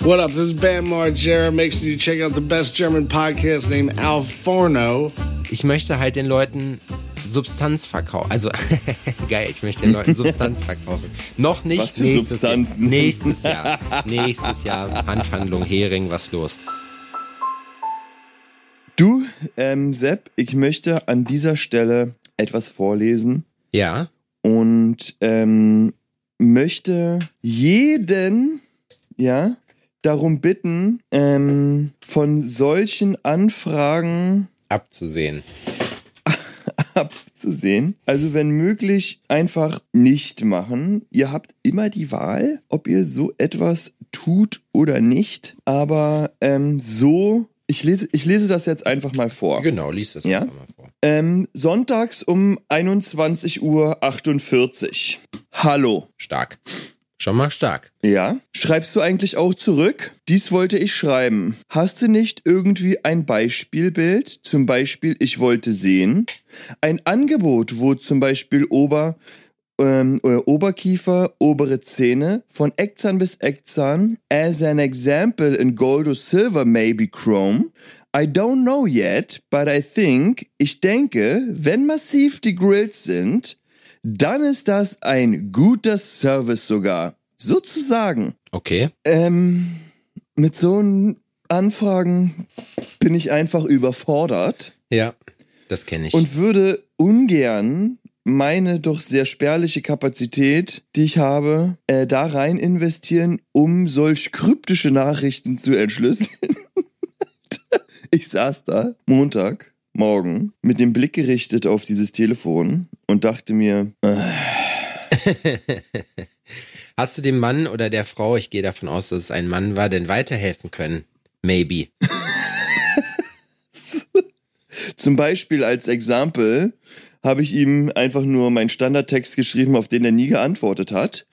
What up? This is Bam Margera. Make sure you check out the best German podcast named Al Forno. Ich möchte halt den Leuten Substanz verkaufen. Also, geil, ich möchte den Leuten Substanz verkaufen. Noch nicht Was für nächstes, Substanzen? nächstes Jahr. nächstes Jahr. Handhandlung, Hering, was los? Du, ähm, Sepp, ich möchte an dieser Stelle etwas vorlesen Ja. und ähm, möchte jeden, ja, darum bitten, ähm, von solchen Anfragen Abzusehen. abzusehen. Also wenn möglich, einfach nicht machen. Ihr habt immer die Wahl, ob ihr so etwas tut oder nicht. Aber ähm, so, ich lese, ich lese das jetzt einfach mal vor. Genau, lies das Ja? einfach mal vor. Ähm, sonntags um 21.48 Uhr. Hallo. Stark. Schon mal stark. Ja? Schreibst du eigentlich auch zurück? Dies wollte ich schreiben. Hast du nicht irgendwie ein Beispielbild? Zum Beispiel, ich wollte sehen. Ein Angebot, wo zum Beispiel Ober, ähm, äh, Oberkiefer, obere Zähne, von Eckzahn bis Eckzahn, as an example in gold or silver, maybe chrome. I don't know yet, but I think, ich denke, wenn massiv die Grills sind, dann ist das ein guter Service sogar. Sozusagen. Okay. Ähm, mit so einen Anfragen bin ich einfach überfordert Ja, das kenne ich. und würde ungern meine doch sehr spärliche Kapazität, die ich habe, äh, da rein investieren, um solch kryptische Nachrichten zu entschlüsseln. ich saß da Montag morgen mit dem Blick gerichtet auf dieses Telefon und dachte mir, äh, Hast du dem Mann oder der Frau, ich gehe davon aus, dass es ein Mann war, denn weiterhelfen können? Maybe. Zum Beispiel als Exempel habe ich ihm einfach nur meinen Standardtext geschrieben, auf den er nie geantwortet hat.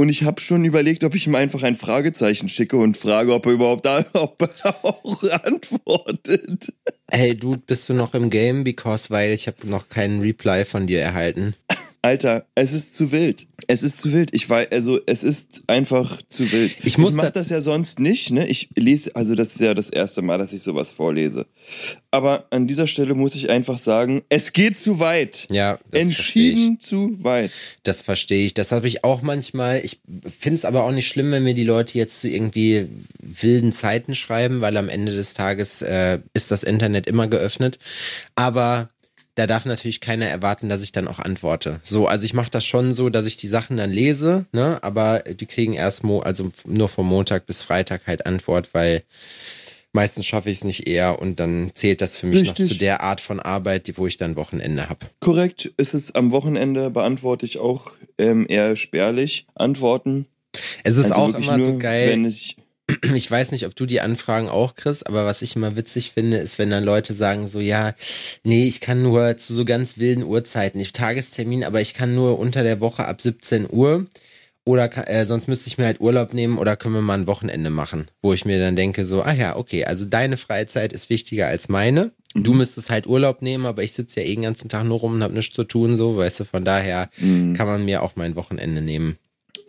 Und ich habe schon überlegt, ob ich ihm einfach ein Fragezeichen schicke und frage, ob er überhaupt da, ob er auch antwortet. Hey, du, bist du noch im Game? Because, weil ich habe noch keinen Reply von dir erhalten. Alter, es ist zu wild. Es ist zu wild. Ich weiß, also es ist einfach zu wild. Ich muss ich mach das ja sonst nicht, ne? Ich lese, also das ist ja das erste Mal, dass ich sowas vorlese. Aber an dieser Stelle muss ich einfach sagen, es geht zu weit. Ja, das. Entschieden zu weit. Das verstehe ich. Das habe ich auch manchmal. Ich finde es aber auch nicht schlimm, wenn mir die Leute jetzt zu irgendwie wilden Zeiten schreiben, weil am Ende des Tages äh, ist das Internet immer geöffnet. Aber da darf natürlich keiner erwarten, dass ich dann auch antworte. So, also ich mache das schon so, dass ich die Sachen dann lese, ne, aber die kriegen erst mo also nur vom Montag bis Freitag halt Antwort, weil meistens schaffe ich es nicht eher und dann zählt das für mich noch Richtig. zu der Art von Arbeit, die, wo ich dann Wochenende habe. Korrekt, ist es am Wochenende beantworte ich auch ähm, eher spärlich Antworten. Es ist Also auch immer so nur, geil. Wenn ich, ich weiß nicht, ob du die Anfragen auch kriegst, aber was ich immer witzig finde, ist, wenn dann Leute sagen so, ja, nee, ich kann nur zu so ganz wilden Uhrzeiten, ich Tagestermin, aber ich kann nur unter der Woche ab 17 Uhr oder äh, sonst müsste ich mir halt Urlaub nehmen oder können wir mal ein Wochenende machen, wo ich mir dann denke so, ah ja, okay, also deine Freizeit ist wichtiger als meine. Du müsstest halt Urlaub nehmen, aber ich sitze ja eh den ganzen Tag nur rum und hab nichts zu tun, so, weißt du, von daher kann man mir auch mein Wochenende nehmen.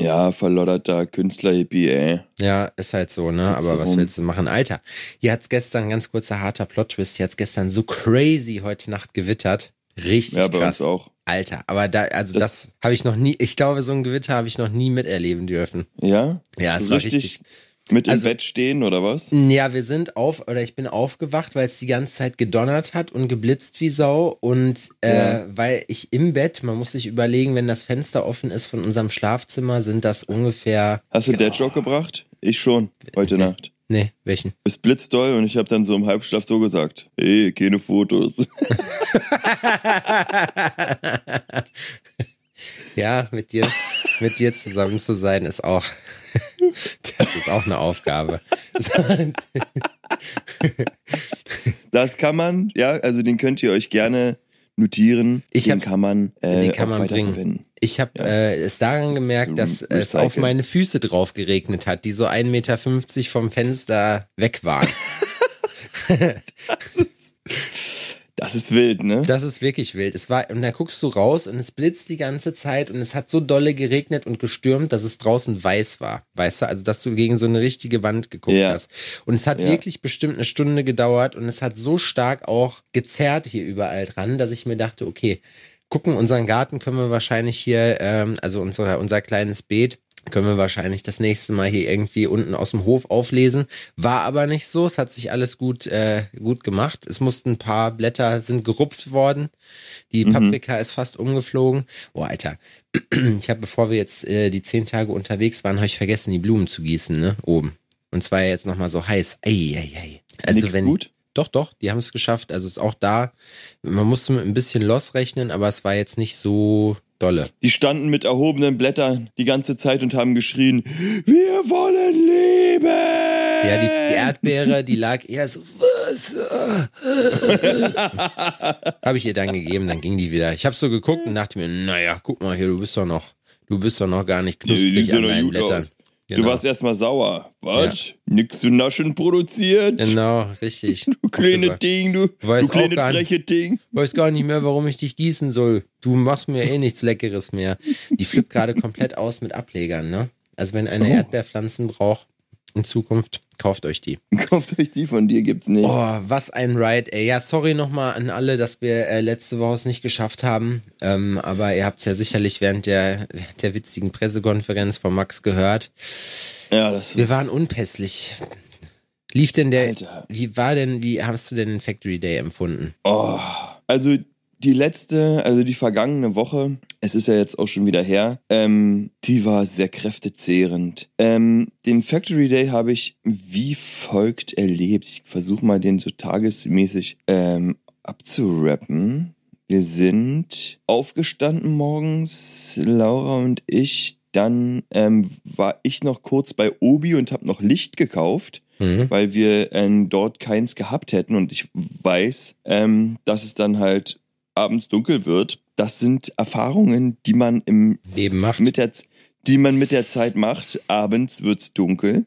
Ja, verlodderter Künstler-Hippie, ey. Ja, ist halt so, ne? Aber was rum. willst du machen? Alter, hier hat's gestern, ganz kurzer harter Plot-Twist, hier hat's gestern so crazy heute Nacht gewittert. Richtig Ja, bei krass. uns auch. Alter, aber da, also das, habe ich noch nie, ich glaube, so ein Gewitter habe ich noch nie miterleben dürfen. Ja? Ja, es So war richtig richtig. Mit im Also- Bett stehen oder was? Ja, wir sind auf, oder ich bin aufgewacht, weil es die ganze Zeit gedonnert hat und geblitzt wie Sau und äh, Ja. weil ich im Bett, man muss sich überlegen, wenn das Fenster offen ist von unserem Schlafzimmer, sind das ungefähr, Hast du Dead Joke gebracht? Ich schon, heute Nacht. nee, welchen? Es blitzt doll und ich habe dann so im Halbschlaf so gesagt, hey, keine Fotos. Ja, mit dir, mit dir zusammen zu sein ist auch, das ist auch eine Aufgabe. Das kann man, ja, also den könnt ihr euch gerne notieren. Ich den kann man, äh, Den kann man bringen. Ich habe Ja. äh, es daran gemerkt, dass Re- es auf meine Füße drauf geregnet hat, die so 1,50 Meter vom Fenster weg waren. Das ist wild, ne? Das ist wirklich wild. Es war, und da guckst du raus und es blitzt die ganze Zeit und es hat so dolle geregnet und gestürmt, dass es draußen weiß war. Weißt du, also dass du gegen so eine richtige Wand geguckt Ja. hast. Und es hat Ja. wirklich bestimmt eine Stunde gedauert und es hat so stark auch gezerrt hier überall dran, dass ich mir dachte, okay, gucken, unseren Garten können wir wahrscheinlich hier, ähm, also unser, unser kleines Beet, können wir wahrscheinlich das nächste Mal hier irgendwie unten aus dem Hof auflesen. War aber nicht so. Es hat sich alles gut, äh, gut gemacht. Es mussten ein paar Blätter sind gerupft worden. Die Paprika ist fast umgeflogen. Oh, Alter. Ich habe, bevor wir jetzt äh, die zehn Tage unterwegs waren, habe ich vergessen, die Blumen zu gießen, ne? Oben. Und zwar jetzt nochmal so heiß. Ei, ei, ei. Also Nix wenn, gut? doch, doch, die haben es geschafft. Also ist auch da. Man musste mit ein bisschen Loss rechnen, aber es war jetzt nicht so dolle. Die standen mit erhobenen Blättern die ganze Zeit und haben geschrien, wir wollen leben! Ja, die, Erdbeere, die lag eher so, was? habe ich ihr dann gegeben, dann ging die wieder. Ich habe so geguckt und dachte mir, naja, guck mal hier, du bist doch noch, du bist doch noch gar nicht knusprig sehen an deinen Blättern. aus. Genau. Du warst erstmal sauer. Was? Nix zu naschen produziert? Genau, richtig. Du kleine Ding, du, du kleine nicht. freche Ding. Weiß gar nicht mehr, warum ich dich gießen soll. Du machst mir eh nichts Leckeres mehr. Die flippt gerade komplett aus mit Ablegern, ne? Also wenn eine Oh. Erdbeerpflanzen braucht in Zukunft, kauft euch die. Kauft euch die, von dir gibt's nichts. Oh, was ein Ride, ey. Ja, sorry nochmal an alle, dass wir äh, letzte Woche es nicht geschafft haben. Ähm, aber ihr habt es ja sicherlich während der, während der witzigen Pressekonferenz von Max gehört. Ja, das Wir waren unpässlich. Lief denn der, Alter. wie war denn, wie hast du denn den Factory Day empfunden? Oh, also die letzte, also die vergangene Woche, es ist ja jetzt auch schon wieder her, ähm, die war sehr kräftezehrend. Ähm, den Factory Day habe ich wie folgt erlebt. Ich versuche mal den so tagesmäßig ähm, abzurappen. Wir sind aufgestanden morgens, Laura und ich. Dann ähm, war ich noch kurz bei Obi und habe noch Licht gekauft Mhm. weil wir ähm, dort keins gehabt hätten und ich weiß, ähm, dass es dann halt abends dunkel wird. Das sind Erfahrungen, die man im Leben macht. mit der die man mit der Zeit macht. Abends wird's dunkel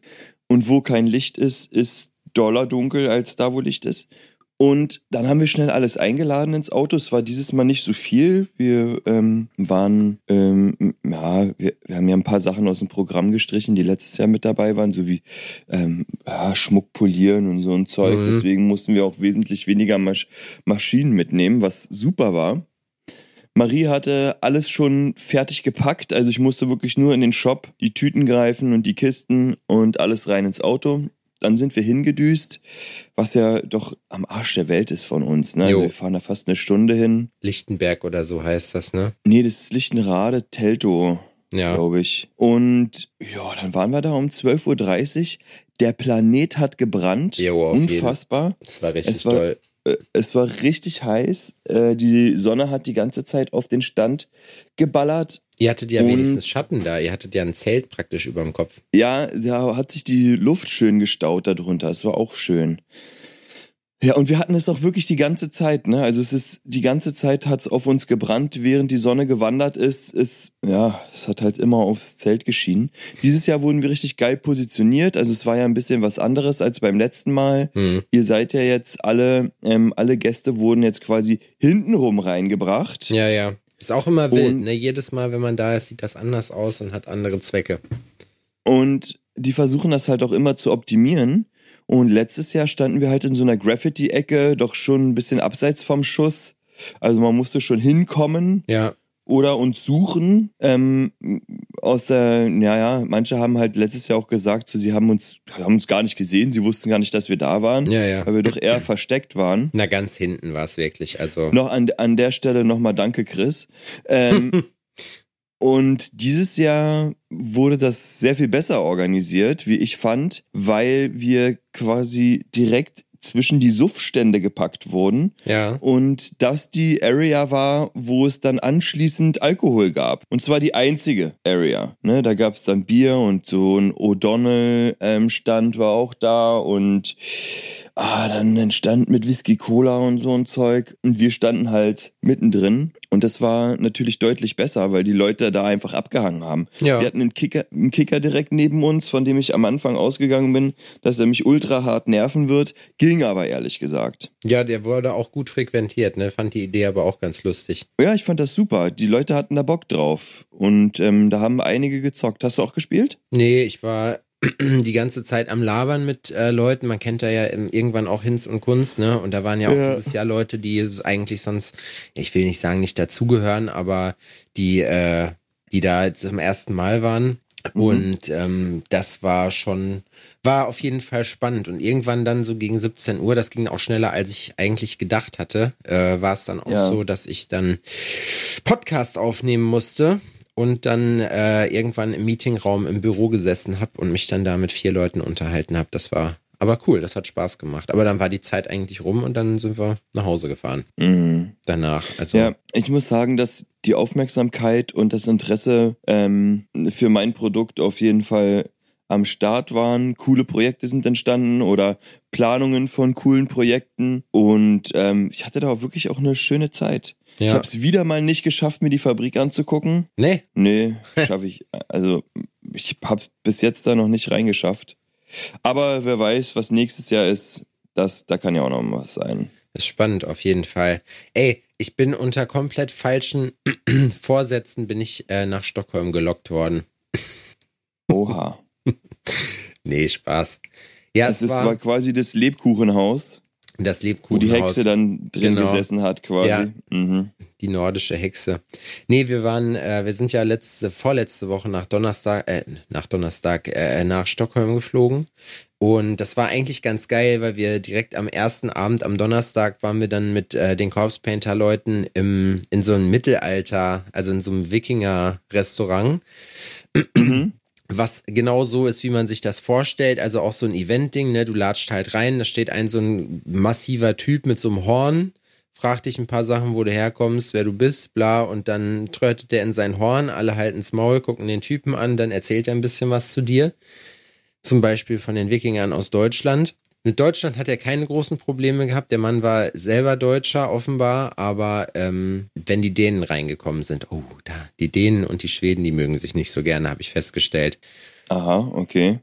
und wo kein Licht ist, ist doller dunkel als da, wo Licht ist. Und dann haben wir schnell alles eingeladen ins Auto. Es war dieses Mal nicht so viel. Wir ähm, waren, ähm, ja, wir, wir haben ja ein paar Sachen aus dem Programm gestrichen, die letztes Jahr mit dabei waren, so wie ähm, ja, Schmuck polieren und so ein Zeug. Mhm. Deswegen mussten wir auch wesentlich weniger Masch Maschinen mitnehmen, was super war. Marie hatte alles schon fertig gepackt, also ich musste wirklich nur in den Shop die Tüten greifen und die Kisten und alles rein ins Auto. Dann sind wir hingedüst, was ja doch am Arsch der Welt ist von uns. Ne? Jo. wir fahren da fast eine Stunde hin. Lichtenberg oder so heißt das, ne? Nee, das ist Lichtenrade, Teltow, Ja. glaube ich. Und ja, dann waren wir da um 12.30 Uhr. Der Planet hat gebrannt. Jo, auf jeden. Unfassbar. Das war richtig Es war- toll. Äh, Es war richtig heiß. Äh, Die Sonne hat die ganze Zeit auf den Stand geballert. Ihr hattet ja wenigstens Schatten da. Ihr hattet ja ein Zelt praktisch über dem Kopf. Ja, da hat sich die Luft schön gestaut darunter. Es war auch schön. Ja, und wir hatten es auch wirklich die ganze Zeit, ne? Also es ist, die ganze Zeit hat's auf uns gebrannt, während die Sonne gewandert ist. Es, ja, es hat halt immer aufs Zelt geschienen. Dieses Jahr wurden wir richtig geil positioniert. Also es war ja ein bisschen was anderes als beim letzten Mal. Hm. Ihr seid ja jetzt alle, ähm, alle Gäste wurden jetzt quasi hintenrum reingebracht. Ja, ja. Ist auch immer wild, Und- ne? Jedes Mal, wenn man da ist, sieht das anders aus und hat andere Zwecke. Und die versuchen das halt auch immer zu optimieren. Und letztes Jahr standen wir halt in so einer Graffiti-Ecke, doch schon ein bisschen abseits vom Schuss. Also man musste schon hinkommen Ja, oder uns suchen. Ähm, aus der, ja, ja, manche haben halt letztes Jahr auch gesagt, so, sie haben uns, haben uns gar nicht gesehen, sie wussten gar nicht, dass wir da waren, ja, ja. weil wir doch eher versteckt waren. Na, ganz hinten war es wirklich. Also, Noch an, an der Stelle nochmal danke, Chris. Ähm, und dieses Jahr wurde das sehr viel besser organisiert, wie ich fand, weil wir quasi direkt zwischen die Suffstände gepackt wurden ja. und das die Area war, wo es dann anschließend Alkohol gab. Und zwar die einzige Area. Ne? Da gab es dann Bier und so ein O'Donnell-Stand war auch da und ah, dann entstand mit Whisky Cola und so ein Zeug. Und wir standen halt mittendrin. Und das war natürlich deutlich besser, weil die Leute da einfach abgehangen haben. Ja. Wir hatten einen Kicker, einen Kicker direkt neben uns, von dem ich am Anfang ausgegangen bin, dass er mich ultra hart nerven wird. Ging aber ehrlich gesagt. Ja, der wurde auch gut frequentiert, ne? Fand die Idee aber auch ganz lustig. Ja, ich fand das super. Die Leute hatten da Bock drauf. Und ähm, da haben einige gezockt. Hast du auch gespielt? Nee, ich war die ganze Zeit am Labern mit äh, Leuten. Man kennt da ja im, irgendwann auch Hinz und Kunst, ne? Und da waren ja auch Ja. dieses Jahr Leute, die eigentlich sonst, ich will nicht sagen, nicht dazugehören, aber die, äh, die da zum ersten Mal waren. Und ähm, das war schon, war auf jeden Fall spannend. Und irgendwann dann so gegen 17 Uhr, das ging auch schneller, als ich eigentlich gedacht hatte, äh, war es dann auch Ja. so, dass ich dann Podcast aufnehmen musste und dann äh, irgendwann im Meetingraum im Büro gesessen habe und mich dann da mit vier Leuten unterhalten habe. Das war aber cool, das hat Spaß gemacht. Aber dann war die Zeit eigentlich rum und dann sind wir nach Hause gefahren Mhm. danach. Also Ja, ich muss sagen, dass die Aufmerksamkeit und das Interesse ähm, für mein Produkt auf jeden Fall am Start waren. Coole Projekte sind entstanden oder Planungen von coolen Projekten und ähm, ich hatte da auch wirklich auch eine schöne Zeit. Ich Ja. habe es wieder mal nicht geschafft, mir die Fabrik anzugucken. nee, Nee, schaffe ich. Also ich habe es bis jetzt da noch nicht reingeschafft. Aber wer weiß, was nächstes Jahr ist, das, da kann ja auch noch was sein. ist spannend auf jeden Fall. Ey, ich bin unter komplett falschen Vorsätzen bin ich äh, nach Stockholm gelockt worden. Oha. Nee, Spaß. Ja, Es es ist, war, war quasi das Lebkuchenhaus. Das Wo Lebkuchenhaus. die Hexe dann drin Genau. gesessen hat, quasi. Ja. Mhm. die nordische Hexe. Nee, wir waren, äh, wir sind ja letzte, vorletzte Woche nach Donnerstag, äh, nach Donnerstag, äh, nach Stockholm geflogen. Und das war eigentlich ganz geil, weil wir direkt am ersten Abend, am Donnerstag, waren wir dann mit äh, den Corpse Painter-Leuten im, in so einem Mittelalter, also in so einem Wikinger-Restaurant. Was genau so ist, wie man sich das vorstellt. Also auch so ein Event-Ding, ne? Du latscht halt rein, da steht ein so ein massiver Typ mit so einem Horn, fragt dich ein paar Sachen, wo du herkommst, wer du bist, bla, und dann trötet der in sein Horn, alle halten's Maul, gucken den Typen an, dann erzählt er ein bisschen was zu dir. Zum Beispiel von den Wikingern aus Deutschland. Mit Deutschland hat er keine großen Probleme gehabt. Der Mann war selber Deutscher, offenbar, aber ähm, wenn die Dänen reingekommen sind, oh, da, die Dänen und die Schweden, die mögen sich nicht so gerne, habe ich festgestellt. Aha, okay.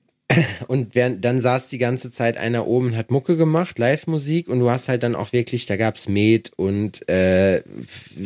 Und während, dann saß die ganze Zeit einer oben und hat Mucke gemacht, Live-Musik und du hast halt dann auch wirklich, da gab's Met und äh,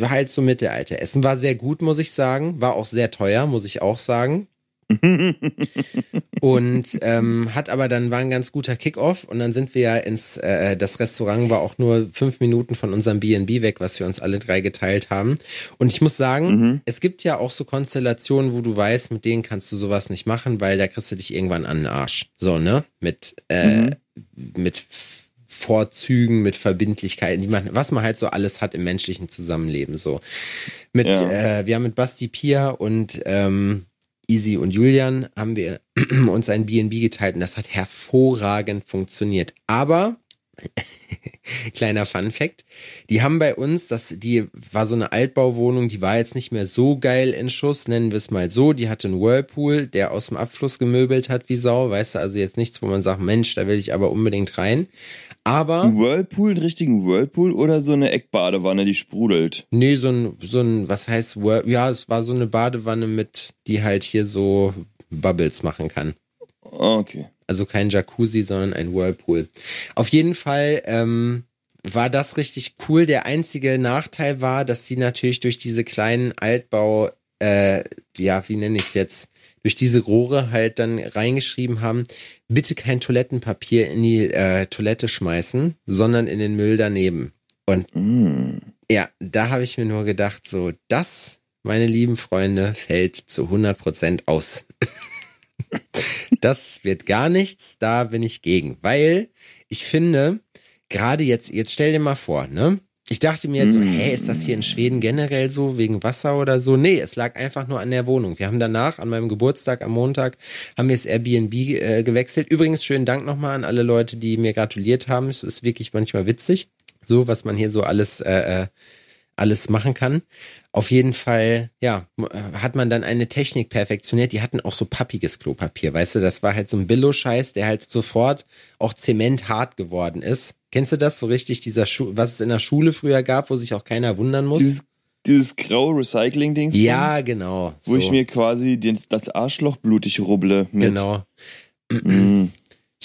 halt so Mittelalter. Essen war sehr gut, muss ich sagen. War auch sehr teuer, muss ich auch sagen. und ähm, hat aber dann war ein ganz guter Kickoff und dann sind wir ja ins äh, das Restaurant war auch nur fünf Minuten von unserem B&B weg, was wir uns alle drei geteilt haben. Und ich muss sagen, Mhm. es gibt ja auch so Konstellationen, wo du weißt, mit denen kannst du sowas nicht machen, weil da kriegst du dich irgendwann an den Arsch. So ne mit äh, mit F- Vorzügen, mit Verbindlichkeiten, die man, was man halt so alles hat im menschlichen Zusammenleben. So mit, Ja. äh, wir haben mit Basti Pia und ähm, Easy und Julian haben wir uns ein B&B geteilt und das hat hervorragend funktioniert. Aber kleiner Fun Fact, die haben bei uns, das, die war so eine Altbauwohnung, die war jetzt nicht mehr so geil in Schuss, nennen wir es mal so. Die hatte einen Whirlpool, der aus dem Abfluss gemöbelt hat wie Sau, weißt du, also jetzt nichts, wo man sagt, Mensch, da will ich aber unbedingt rein. Aber Ein Whirlpool, einen richtigen Whirlpool oder so eine Eckbadewanne, die sprudelt? Nee, so ein, so ein, was heißt, Whirl- ja, es war so eine Badewanne mit, die halt hier so Bubbles machen kann. Ah, Okay. Also kein Jacuzzi, sondern ein Whirlpool. Auf jeden Fall ähm, war das richtig cool. Der einzige Nachteil war, dass sie natürlich durch diese kleinen Altbau, äh, ja, wie nenne ich es jetzt, durch diese Rohre halt dann reingeschrieben haben, bitte kein Toilettenpapier in die äh, Toilette schmeißen, sondern in den Müll daneben. Und Mm. ja, da habe ich mir nur gedacht, so, das, meine lieben Freunde, fällt zu 100% aus. das wird gar nichts, da bin ich gegen, weil ich finde, gerade jetzt, jetzt stell dir mal vor, ne? Ich dachte mir jetzt so, Mm. hä, ist das hier in Schweden generell so, wegen Wasser oder so? Nee, es lag einfach nur an der Wohnung. Wir haben danach, an meinem Geburtstag am Montag, haben wir das Airbnb äh, gewechselt. Übrigens, schönen Dank nochmal an alle Leute, die mir gratuliert haben. Es ist wirklich manchmal witzig, so was man hier so alles äh, äh, alles machen kann. Auf jeden Fall, ja, hat man dann eine Technik perfektioniert. Die hatten auch so pappiges Klopapier, weißt du, das war halt so ein Billo-Scheiß, der halt sofort auch zementhart geworden ist. Kennst du das so richtig, dieser Schu was es in der Schule früher gab, wo sich auch keiner wundern muss? Dieses, dieses graue Recycling-Ding. Ja, genau. Wo so. ich mir quasi den, das Arschloch blutig rubble. Mit. Genau.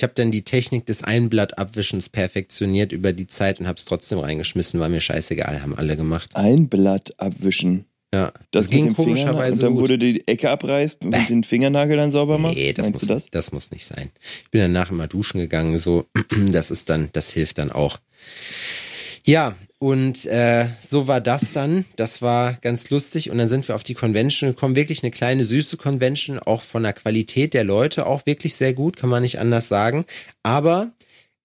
Ich habe dann die Technik des Einblattabwischens perfektioniert über die Zeit und habe es trotzdem reingeschmissen, war mir scheißegal, haben alle gemacht. Einblatt abwischen. Ja, das, das ging komischerweise. Und dann gut. wurde die Ecke abreißt und Bäh. den Fingernagel dann sauber macht. Nee, das muss, das? das muss nicht sein. Ich bin danach immer duschen gegangen, so, das ist dann, das hilft dann auch. Ja, und äh, so war das dann. Das war ganz lustig. Und dann sind wir auf die Convention gekommen. Wirklich eine kleine, süße Convention, auch von der Qualität der Leute auch wirklich sehr gut, kann man nicht anders sagen. Aber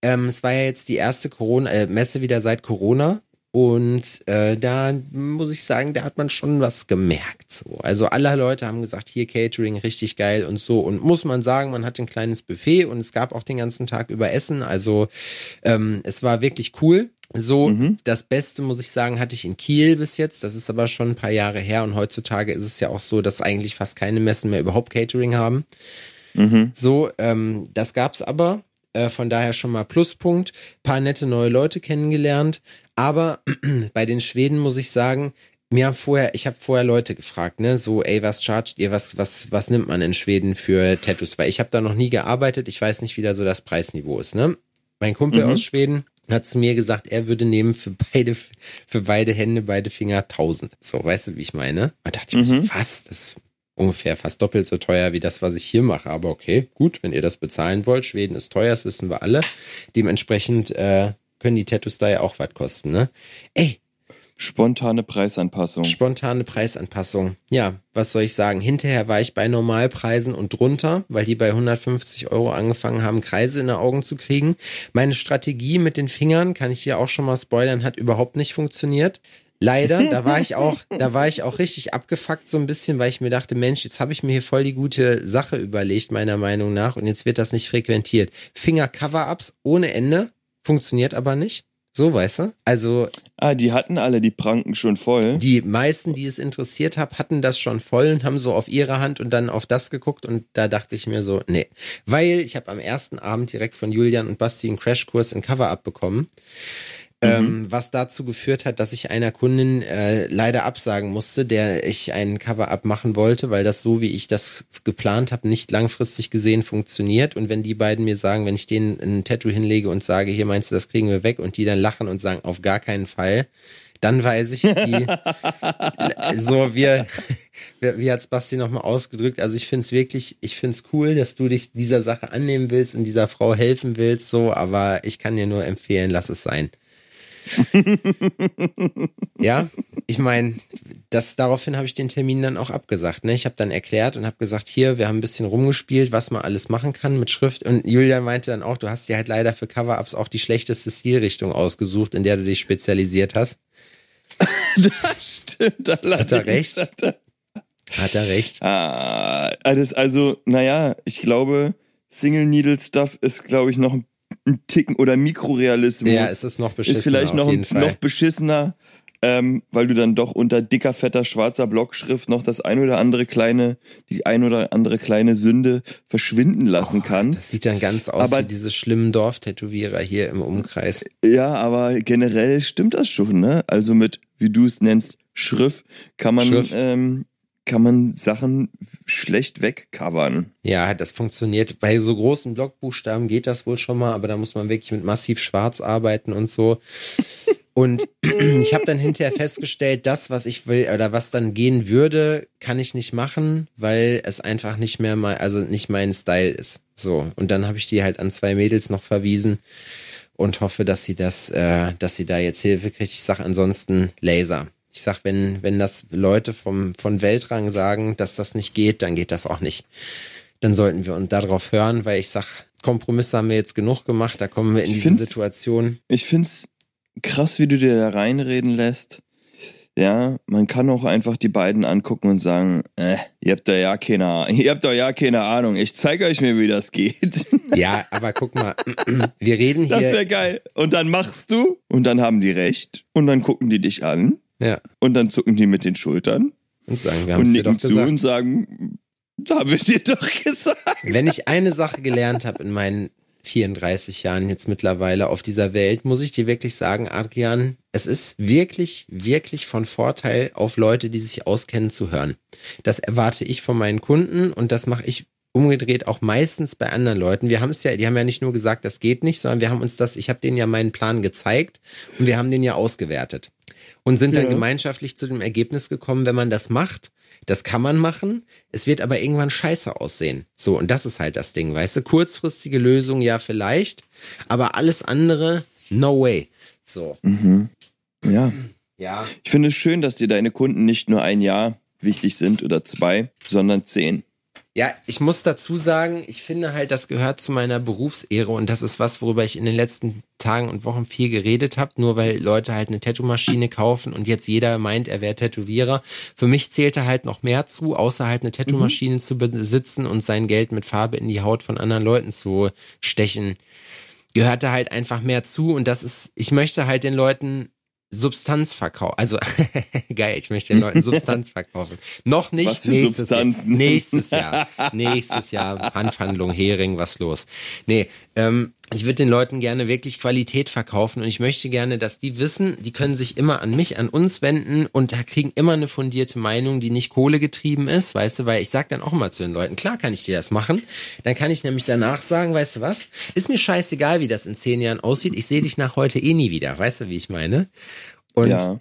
ähm, es war ja jetzt die erste Corona äh, Messe wieder seit Corona. Und äh, da muss ich sagen, da hat man schon was gemerkt. So. Also alle Leute haben gesagt, hier Catering richtig geil und so. Und muss man sagen, man hat ein kleines Buffet und es gab auch den ganzen Tag über Essen. Also ähm, es war wirklich cool. So, mhm. das Beste, muss ich sagen, hatte ich in Kiel bis jetzt. Das ist aber schon ein paar Jahre her. Und heutzutage ist es ja auch so, dass eigentlich fast keine Messen mehr überhaupt Catering haben. Mhm. So, ähm, das gab's aber. Äh, von daher schon mal Pluspunkt. Paar nette neue Leute kennengelernt. Aber bei den Schweden muss ich sagen, mir haben vorher, ich habe vorher Leute gefragt, ne, so, ey, was chargt ihr, was, was, was nimmt man in Schweden für Tattoos? Weil ich habe da noch nie gearbeitet, ich weiß nicht, wie da so das Preisniveau ist, ne? Mein Kumpel mhm. aus Schweden hat zu mir gesagt, er würde nehmen für beide, für beide Hände, beide Finger 1000. So, weißt du, wie ich meine? Und dachte ich mhm. so, was? Das ist ungefähr fast doppelt so teuer wie das, was ich hier mache. Aber okay, gut, wenn ihr das bezahlen wollt. Schweden ist teuer, das wissen wir alle. Dementsprechend äh, können die Tattoos da ja auch was kosten, ne? Ey. Spontane Preisanpassung. Spontane Preisanpassung. Ja, was soll ich sagen? Hinterher war ich bei Normalpreisen und drunter, weil die bei 150 Euro angefangen haben, Kreise in den Augen zu kriegen. Meine Strategie mit den Fingern, kann ich hier auch schon mal spoilern, hat überhaupt nicht funktioniert. Leider, da war ich auch, da war ich auch richtig abgefuckt so ein bisschen, weil ich mir dachte, Mensch, jetzt habe ich mir hier voll die gute Sache überlegt, meiner Meinung nach, und jetzt wird das nicht frequentiert. Finger-Cover-Ups ohne Ende, Funktioniert aber nicht. So, weißt du? Also. Ah, die hatten alle die Pranken schon voll. Die meisten, die es interessiert hat, hatten das schon voll und haben so auf ihre Hand und dann auf das geguckt und da dachte ich mir so, nee. Weil ich habe am ersten Abend direkt von Julian und Basti einen Crashkurs in Cover-Up bekommen. Ähm, mhm. was dazu geführt hat, dass ich einer Kundin äh, leider absagen musste, der ich einen Cover-up machen wollte, weil das so, wie ich das geplant habe, nicht langfristig gesehen funktioniert. Und wenn die beiden mir sagen, wenn ich denen ein Tattoo hinlege und sage, hier meinst du, das kriegen wir weg, und die dann lachen und sagen, auf gar keinen Fall, dann weiß ich, die, so, wir, wie, wie hat's Basti nochmal ausgedrückt? Also ich finde es wirklich, ich finde es cool, dass du dich dieser Sache annehmen willst und dieser Frau helfen willst, so, aber ich kann dir nur empfehlen, lass es sein ja, ich meine, das daraufhin habe ich den Termin dann auch abgesagt. Ne? Ich habe dann erklärt und habe gesagt, hier, wir haben ein bisschen rumgespielt, was man alles machen kann mit Schrift. Und Julian meinte dann auch, du hast dir halt leider für Cover-ups auch die schlechteste Stilrichtung ausgesucht, in der du dich spezialisiert hast. das stimmt. Hat er recht? Hat er, hat er recht? Ah, das also, naja, ich glaube, Single Needle Stuff ist, glaube ich, noch ein ein Ticken oder Mikrorealismus. Ja, es ist noch beschissener. Ist vielleicht noch, noch beschissener, ähm, weil du dann doch unter dicker, fetter, schwarzer Blockschrift noch das ein oder andere kleine, die ein oder andere kleine Sünde verschwinden lassen oh, kannst. Das sieht dann ganz aus aber, wie diese schlimmen Dorftätowierer hier im Umkreis. Ja, aber generell stimmt das schon, ne? Also mit, wie du es nennst, Schrift kann man Schrift. Ähm, kann man Sachen schlecht wegcovern. Ja, das funktioniert. Bei so großen Blockbuchstaben geht das wohl schon mal, aber da muss man wirklich mit massiv schwarz arbeiten und so. Und ich habe dann hinterher festgestellt, das, was ich will oder was dann gehen würde, kann ich nicht machen, weil es einfach nicht mehr mal, also nicht mein Style ist. So. Und dann habe ich die halt an zwei Mädels noch verwiesen und hoffe, dass sie das, äh, dass sie da jetzt Hilfe kriegt. Ich sag ansonsten Laser. Ich sag, wenn, wenn das Leute vom, von Weltrang sagen, dass das nicht geht, dann geht das auch nicht. Dann sollten wir uns darauf hören, weil ich sag, Kompromisse haben wir jetzt genug gemacht, da kommen wir in ich diese Situation. Ich find's krass, wie du dir da reinreden lässt. Ja, man kann auch einfach die beiden angucken und sagen, äh, ihr habt da ja keine, ihr habt doch ja keine Ahnung. Ich zeige euch mir, wie das geht. Ja, aber guck mal, wir reden hier. Das wäre geil. Und dann machst du und dann haben die recht und dann gucken die dich an Ja. Und dann zucken die mit den Schultern Und sagen, wir haben und es dir doch nicken zu gesagt. und sagen, haben wir dir doch gesagt. Wenn ich eine Sache gelernt habe in meinen 34 Jahren jetzt mittlerweile auf dieser Welt, muss ich dir wirklich sagen, Adrian, es ist wirklich, wirklich von Vorteil, auf Leute, die sich auskennen, zu hören. Das erwarte ich von meinen Kunden und das mache ich umgedreht auch meistens bei anderen Leuten. Wir haben es ja, die haben ja nicht nur gesagt, das geht nicht, sondern wir haben uns das, ich habe denen ja meinen Plan gezeigt und wir haben den ja ausgewertet und sind dann Ja. gemeinschaftlich zu dem Ergebnis gekommen, wenn man das macht, das kann man machen, es wird aber irgendwann scheiße aussehen. So, und das ist halt das Ding, weißt du? Kurzfristige Lösung ja vielleicht, aber alles andere, no way. So, Ja. ja. Ich finde es schön, dass dir deine Kunden nicht nur ein Jahr wichtig sind oder zwei, sondern zehn. Ja, ich muss dazu sagen, ich finde halt, das gehört zu meiner Berufsehre und das ist was, worüber ich in den letzten Tagen und Wochen viel geredet habe, nur weil Leute halt eine Tattoo-Maschine kaufen und jetzt jeder meint, er wäre Tätowierer. Für mich zählte halt noch mehr zu, außer halt eine Tattoo-Maschine zu besitzen und sein Geld mit Farbe in die Haut von anderen Leuten zu stechen. Gehörte halt einfach mehr zu und das ist, ich möchte halt den Leuten Substanz verkaufen. Also geil, ich möchte den Leuten Substanz verkaufen. Noch nicht Was für nächstes Jahr. Substanzen? Nächstes Jahr. nächstes Jahr. Hanfhandlung, Hering, was los? Nee, ähm, ich würde den Leuten gerne wirklich Qualität verkaufen und ich möchte gerne, dass die wissen, die können sich immer an mich, an uns wenden und da kriegen immer eine fundierte Meinung, die nicht kohlegetrieben ist, weißt du, weil ich sag dann auch immer zu den Leuten, klar kann ich dir das machen, dann kann ich nämlich danach sagen, weißt du was, ist mir scheißegal, wie das in zehn Jahren aussieht, ich sehe dich nach heute eh nie wieder, weißt du, wie ich meine? Und ja.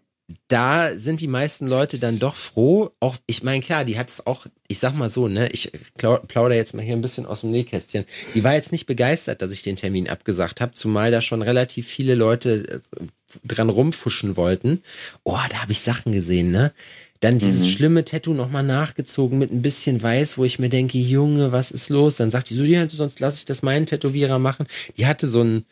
Da sind die meisten Leute dann doch froh. Auch, ich meine, klar, die hat es auch, ich sag mal so, ne, ich plaudere jetzt mal hier ein bisschen aus dem Nähkästchen. Die war jetzt nicht begeistert, dass ich den Termin abgesagt habe, zumal da schon relativ viele Leute äh, dran rumfuschen wollten. Oh, da habe ich Sachen gesehen, ne? Dann dieses schlimme Tattoo nochmal nachgezogen mit ein bisschen weiß, wo ich mir denke, Junge, was ist los? Dann sagt die so, ja, sonst lasse ich das meinen Tätowierer machen. Die hatte so ein,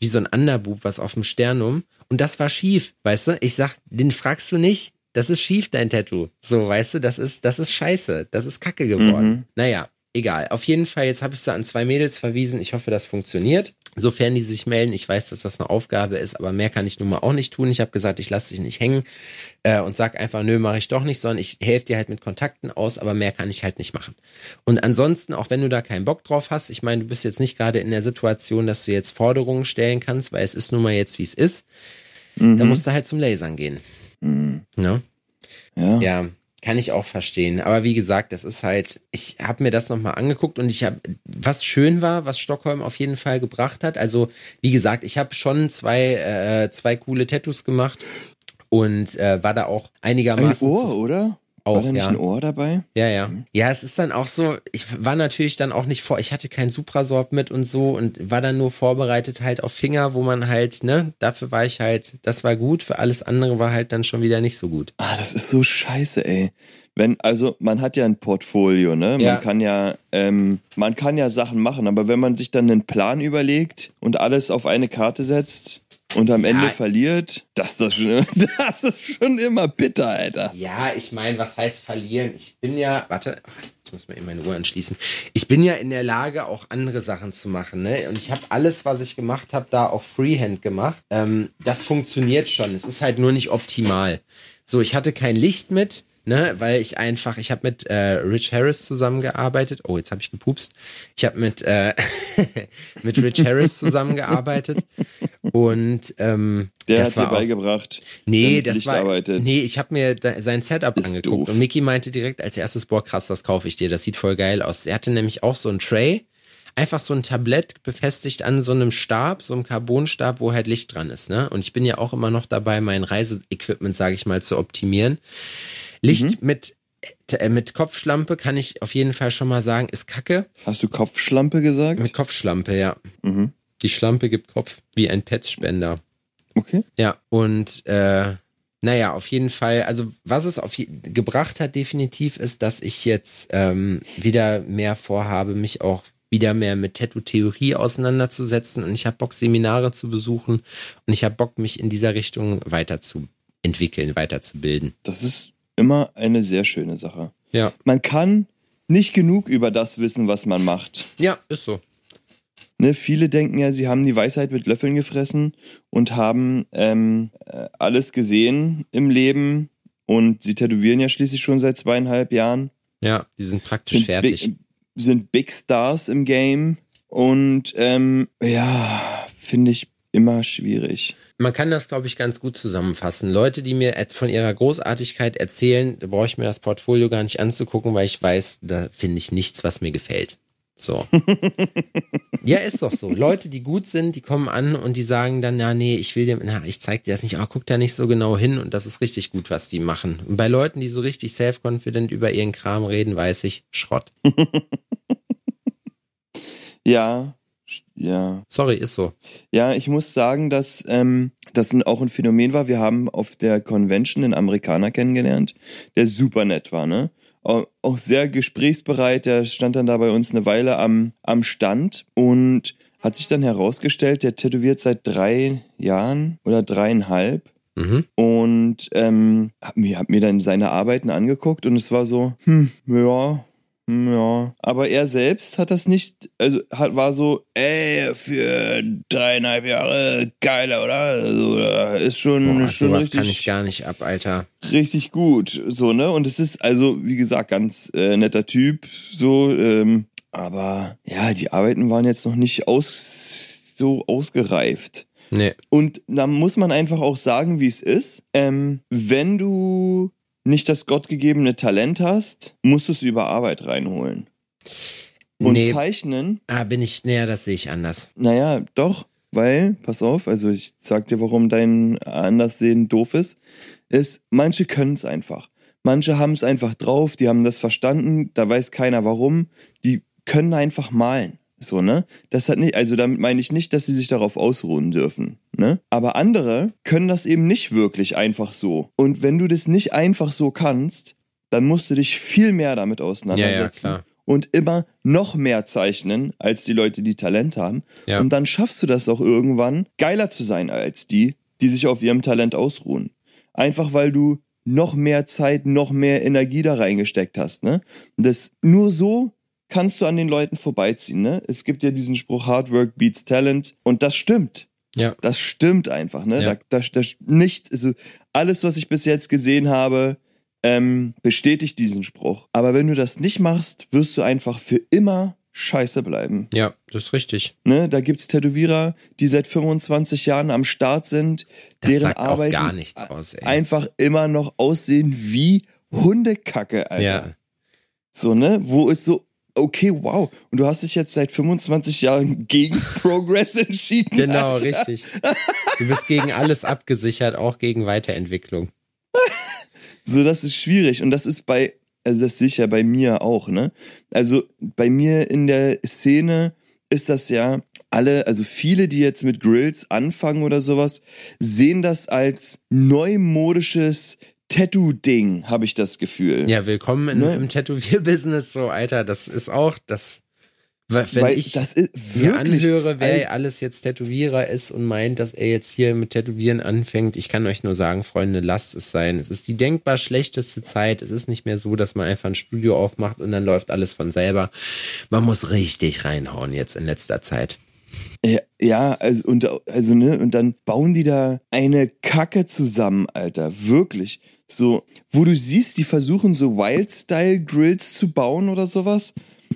wie so ein Underboob, was auf dem Sternum. Und das war schief, weißt du? Ich sag, den fragst du nicht. Das ist schief, dein Tattoo. So, weißt du, das ist, das ist scheiße. Das ist kacke geworden. Naja, egal. Auf jeden Fall, jetzt habe ich sie an zwei Mädels verwiesen. Ich hoffe, das funktioniert. Sofern die sich melden, ich weiß, dass das eine Aufgabe ist, aber mehr kann ich nun mal auch nicht tun. Ich habe gesagt, ich lasse dich nicht hängen äh, und sag einfach, nö, mache ich doch nicht, sondern ich helfe dir halt mit Kontakten aus, aber mehr kann ich halt nicht machen. Und ansonsten, auch wenn du da keinen Bock drauf hast, ich meine, du bist jetzt nicht gerade in der Situation, dass du jetzt Forderungen stellen kannst, weil es ist nun mal jetzt, wie es ist. Da musst du halt zum Lasern gehen. Ne? Ja. Ja, kann ich auch verstehen. Aber wie gesagt, das ist halt, ich habe mir das nochmal angeguckt und ich habe, was schön war, was Stockholm auf jeden Fall gebracht hat. Also, wie gesagt, ich habe schon zwei, äh, zwei coole Tattoos gemacht und äh, war da auch Ein einigermaßen. Ohr, oder? Auch, War da nicht ja. ein Ohr dabei? Ja, ja. Ja, es ist dann auch so, ich war natürlich dann auch nicht vor, ich hatte kein Suprasorb mit und so und war dann nur vorbereitet halt auf Finger, wo man halt, ne, dafür war ich halt, das war gut, für alles andere war halt dann schon wieder nicht so gut. Ah, das ist so scheiße, ey. Wenn, also man hat ja ein Portfolio, ne? Man Ja. kann ja, ähm, man kann ja Sachen machen, aber wenn man sich dann einen Plan überlegt und alles auf eine Karte setzt und am Ende verliert, das ist, schon, das ist schon immer bitter, Alter. Ja, ich meine, was heißt verlieren? Ich bin ja, warte, ich muss mal eben meine Uhr anschließen. Ich bin ja in der Lage, auch andere Sachen zu machen, ne? Und ich habe alles, was ich gemacht habe, da auch Freehand gemacht. Ähm, das funktioniert schon. Es ist halt nur nicht optimal. So, ich hatte kein Licht mit. Ne, weil ich einfach, ich habe mit äh, Rich Harris zusammengearbeitet. Oh, jetzt habe ich gepupst. Ich habe mit äh, mit Rich Harris zusammengearbeitet und ähm, Der das hat dir war auch, beigebracht, Nee, das Licht war. arbeitet. Nee, ich habe mir da, sein Setup Ist angeguckt doof. und Mickey meinte direkt als erstes, boah, krass, das kaufe ich dir. Das sieht voll geil aus. Er hatte nämlich auch so ein Tray, einfach so ein Tablett befestigt an so einem Stab, so einem Carbonstab, wo halt Licht dran ist. Ne? Und ich bin ja auch immer noch dabei, mein Reiseequipment, sage ich mal, zu optimieren. Licht mit äh, mit Kopfschlampe kann ich auf jeden Fall schon mal sagen, ist Kacke. Hast du Kopfschlampe gesagt? Mit Kopfschlampe, ja. Mhm. Die Schlampe gibt Kopf wie ein Petspender. Okay. Ja, und äh, naja, auf jeden Fall, also was es auf gebracht hat definitiv ist, dass ich jetzt ähm, wieder mehr vorhabe, mich auch wieder mehr mit Tattoo-Theorie auseinanderzusetzen und ich habe Bock, Seminare zu besuchen und ich habe Bock, mich in dieser Richtung weiterzuentwickeln, weiterzubilden. Das ist immer eine sehr schöne Sache. Ja. Man kann nicht genug über das wissen, was man macht. Ja, ist so. Ne, viele denken ja, sie haben die Weisheit mit Löffeln gefressen und haben ähm, äh, alles gesehen im Leben und sie tätowieren ja schließlich schon seit zweieinhalb Jahren. Ja, die sind praktisch sind fertig. Big, sind Big Stars im Game und ähm, ja, finde ich immer schwierig. Man kann das, glaube ich, ganz gut zusammenfassen. Leute, die mir von ihrer Großartigkeit erzählen, da brauche ich mir das Portfolio gar nicht anzugucken, weil ich weiß, da finde ich nichts, was mir gefällt. So. ja, ist doch so. Leute, die gut sind, die kommen an und die sagen dann, na nee, ich will dir, na, ich zeig dir das nicht, aber guck da nicht so genau hin und das ist richtig gut, was die machen. Und bei Leuten, die so richtig self-confident über ihren Kram reden, weiß ich, Schrott. ja, ja. Sorry, ist so. Ja, ich muss sagen, dass ähm, das auch ein Phänomen war. Wir haben auf der Convention einen Amerikaner kennengelernt, der super nett war, ne? Auch sehr gesprächsbereit. Der stand dann da bei uns eine Weile am, am Stand und hat sich dann herausgestellt, der tätowiert seit drei Jahren oder dreieinhalb. Mhm. Und ähm, hab mir, hab mir dann seine Arbeiten angeguckt und es war so, hm, ja, ja, aber er selbst hat das nicht, also hat, war so, ey, für dreieinhalb Jahre geiler, oder? Also, ist schon, Boah, schon richtig. kann ich gar nicht ab, Alter. Richtig gut, so, ne? Und es ist also, wie gesagt, ganz äh, netter Typ, so, ähm, aber ja, die Arbeiten waren jetzt noch nicht aus, so ausgereift. Nee. Und da muss man einfach auch sagen, wie es ist. Ähm, wenn du nicht das gottgegebene Talent hast, musst du es über Arbeit reinholen. Und nee. zeichnen. Ah, bin ich, näher, das sehe ich anders. Naja, doch, weil, pass auf, also ich sag dir, warum dein Anderssehen doof ist, ist, manche können es einfach. Manche haben es einfach drauf, die haben das verstanden, da weiß keiner warum, die können einfach malen. So, ne? Das hat nicht, also damit meine ich nicht, dass sie sich darauf ausruhen dürfen, ne? Aber andere können das eben nicht wirklich einfach so. Und wenn du das nicht einfach so kannst, dann musst du dich viel mehr damit auseinandersetzen. Ja, ja, und immer noch mehr zeichnen als die Leute, die Talent haben. Ja. Und dann schaffst du das auch irgendwann, geiler zu sein als die, die sich auf ihrem Talent ausruhen. Einfach weil du noch mehr Zeit, noch mehr Energie da reingesteckt hast, ne? Das nur so kannst du an den Leuten vorbeiziehen. Ne? Es gibt ja diesen Spruch, Hard Work beats Talent. Und das stimmt. Ja. Das stimmt einfach. Ne? Ja. Da, da, da nicht, also alles, was ich bis jetzt gesehen habe, ähm, bestätigt diesen Spruch. Aber wenn du das nicht machst, wirst du einfach für immer scheiße bleiben. Ja, das ist richtig. Ne, da gibt's Tätowierer, die seit 25 Jahren am Start sind, das deren Arbeit einfach immer noch aussehen wie Hundekacke, Alter. Ja. So, ne? Wo ist so okay, wow. Und du hast dich jetzt seit 25 Jahren gegen Progress entschieden. Genau, Alter. richtig. Du bist gegen alles abgesichert, auch gegen Weiterentwicklung. so, das ist schwierig. Und das ist bei, also das sicher bei mir auch, ne? Also bei mir in der Szene ist das ja alle, also viele, die jetzt mit Grills anfangen oder sowas, sehen das als neumodisches Tattoo-Ding, habe ich das Gefühl. Ja, willkommen in, ne? im Tätowier-Business, so, Alter. Das ist auch, das, wenn Weil ich mir anhöre, wer also, alles jetzt Tätowierer ist und meint, dass er jetzt hier mit Tätowieren anfängt, ich kann euch nur sagen, Freunde, lasst es sein. Es ist die denkbar schlechteste Zeit. Es ist nicht mehr so, dass man einfach ein Studio aufmacht und dann läuft alles von selber. Man muss richtig reinhauen jetzt in letzter Zeit. Ja, ja, also und also ne und dann bauen die da eine Kacke zusammen, Alter, wirklich. So, wo du siehst, die versuchen so Wild-Style-Grills zu bauen oder sowas,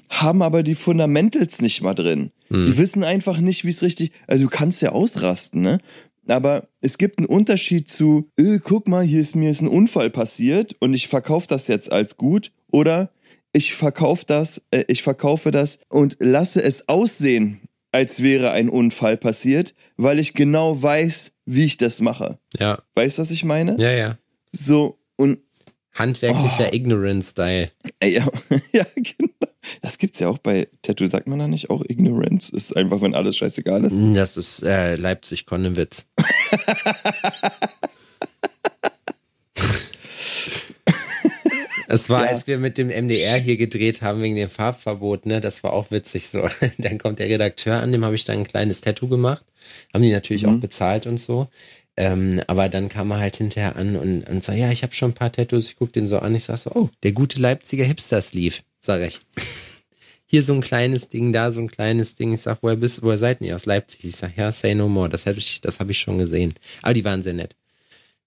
haben aber die Fundamentals nicht mal drin. Hm. Die wissen einfach nicht, wie es richtig. Also du kannst ja ausrasten, ne? Aber es gibt einen Unterschied zu, äh, guck mal, hier ist mir ist ein Unfall passiert und ich verkaufe das jetzt als gut oder ich verkaufe das, äh, ich verkaufe das und lasse es aussehen, als wäre ein Unfall passiert, weil ich genau weiß, wie ich das mache. Ja. Weißt du, was ich meine? Ja, ja. So, und. Handwerklicher oh. Ignorance-Style. Ja, ja, genau. Das gibt's ja auch bei Tattoo, sagt man da nicht? Auch Ignorance ist einfach, wenn alles scheißegal ist. Das ist äh, Leipzig-Konnewitz. Es war, ja. als wir mit dem MDR hier gedreht haben wegen dem Farbverbot, ne, das war auch witzig so. Dann kommt der Redakteur an, dem habe ich dann ein kleines Tattoo gemacht. Haben die natürlich mhm. auch bezahlt und so. Ähm, aber dann kam er halt hinterher an und, und so, ja, ich habe schon ein paar Tattoos, ich guck den so an, ich sag so, oh, der gute Leipziger Hipster-Sleeve, sag ich. hier so ein kleines Ding, da so ein kleines Ding. Ich sag, woher bist, woher seid ihr aus Leipzig? Ich sag, ja, say no more. Das habe ich, das habe ich schon gesehen. Aber die waren sehr nett.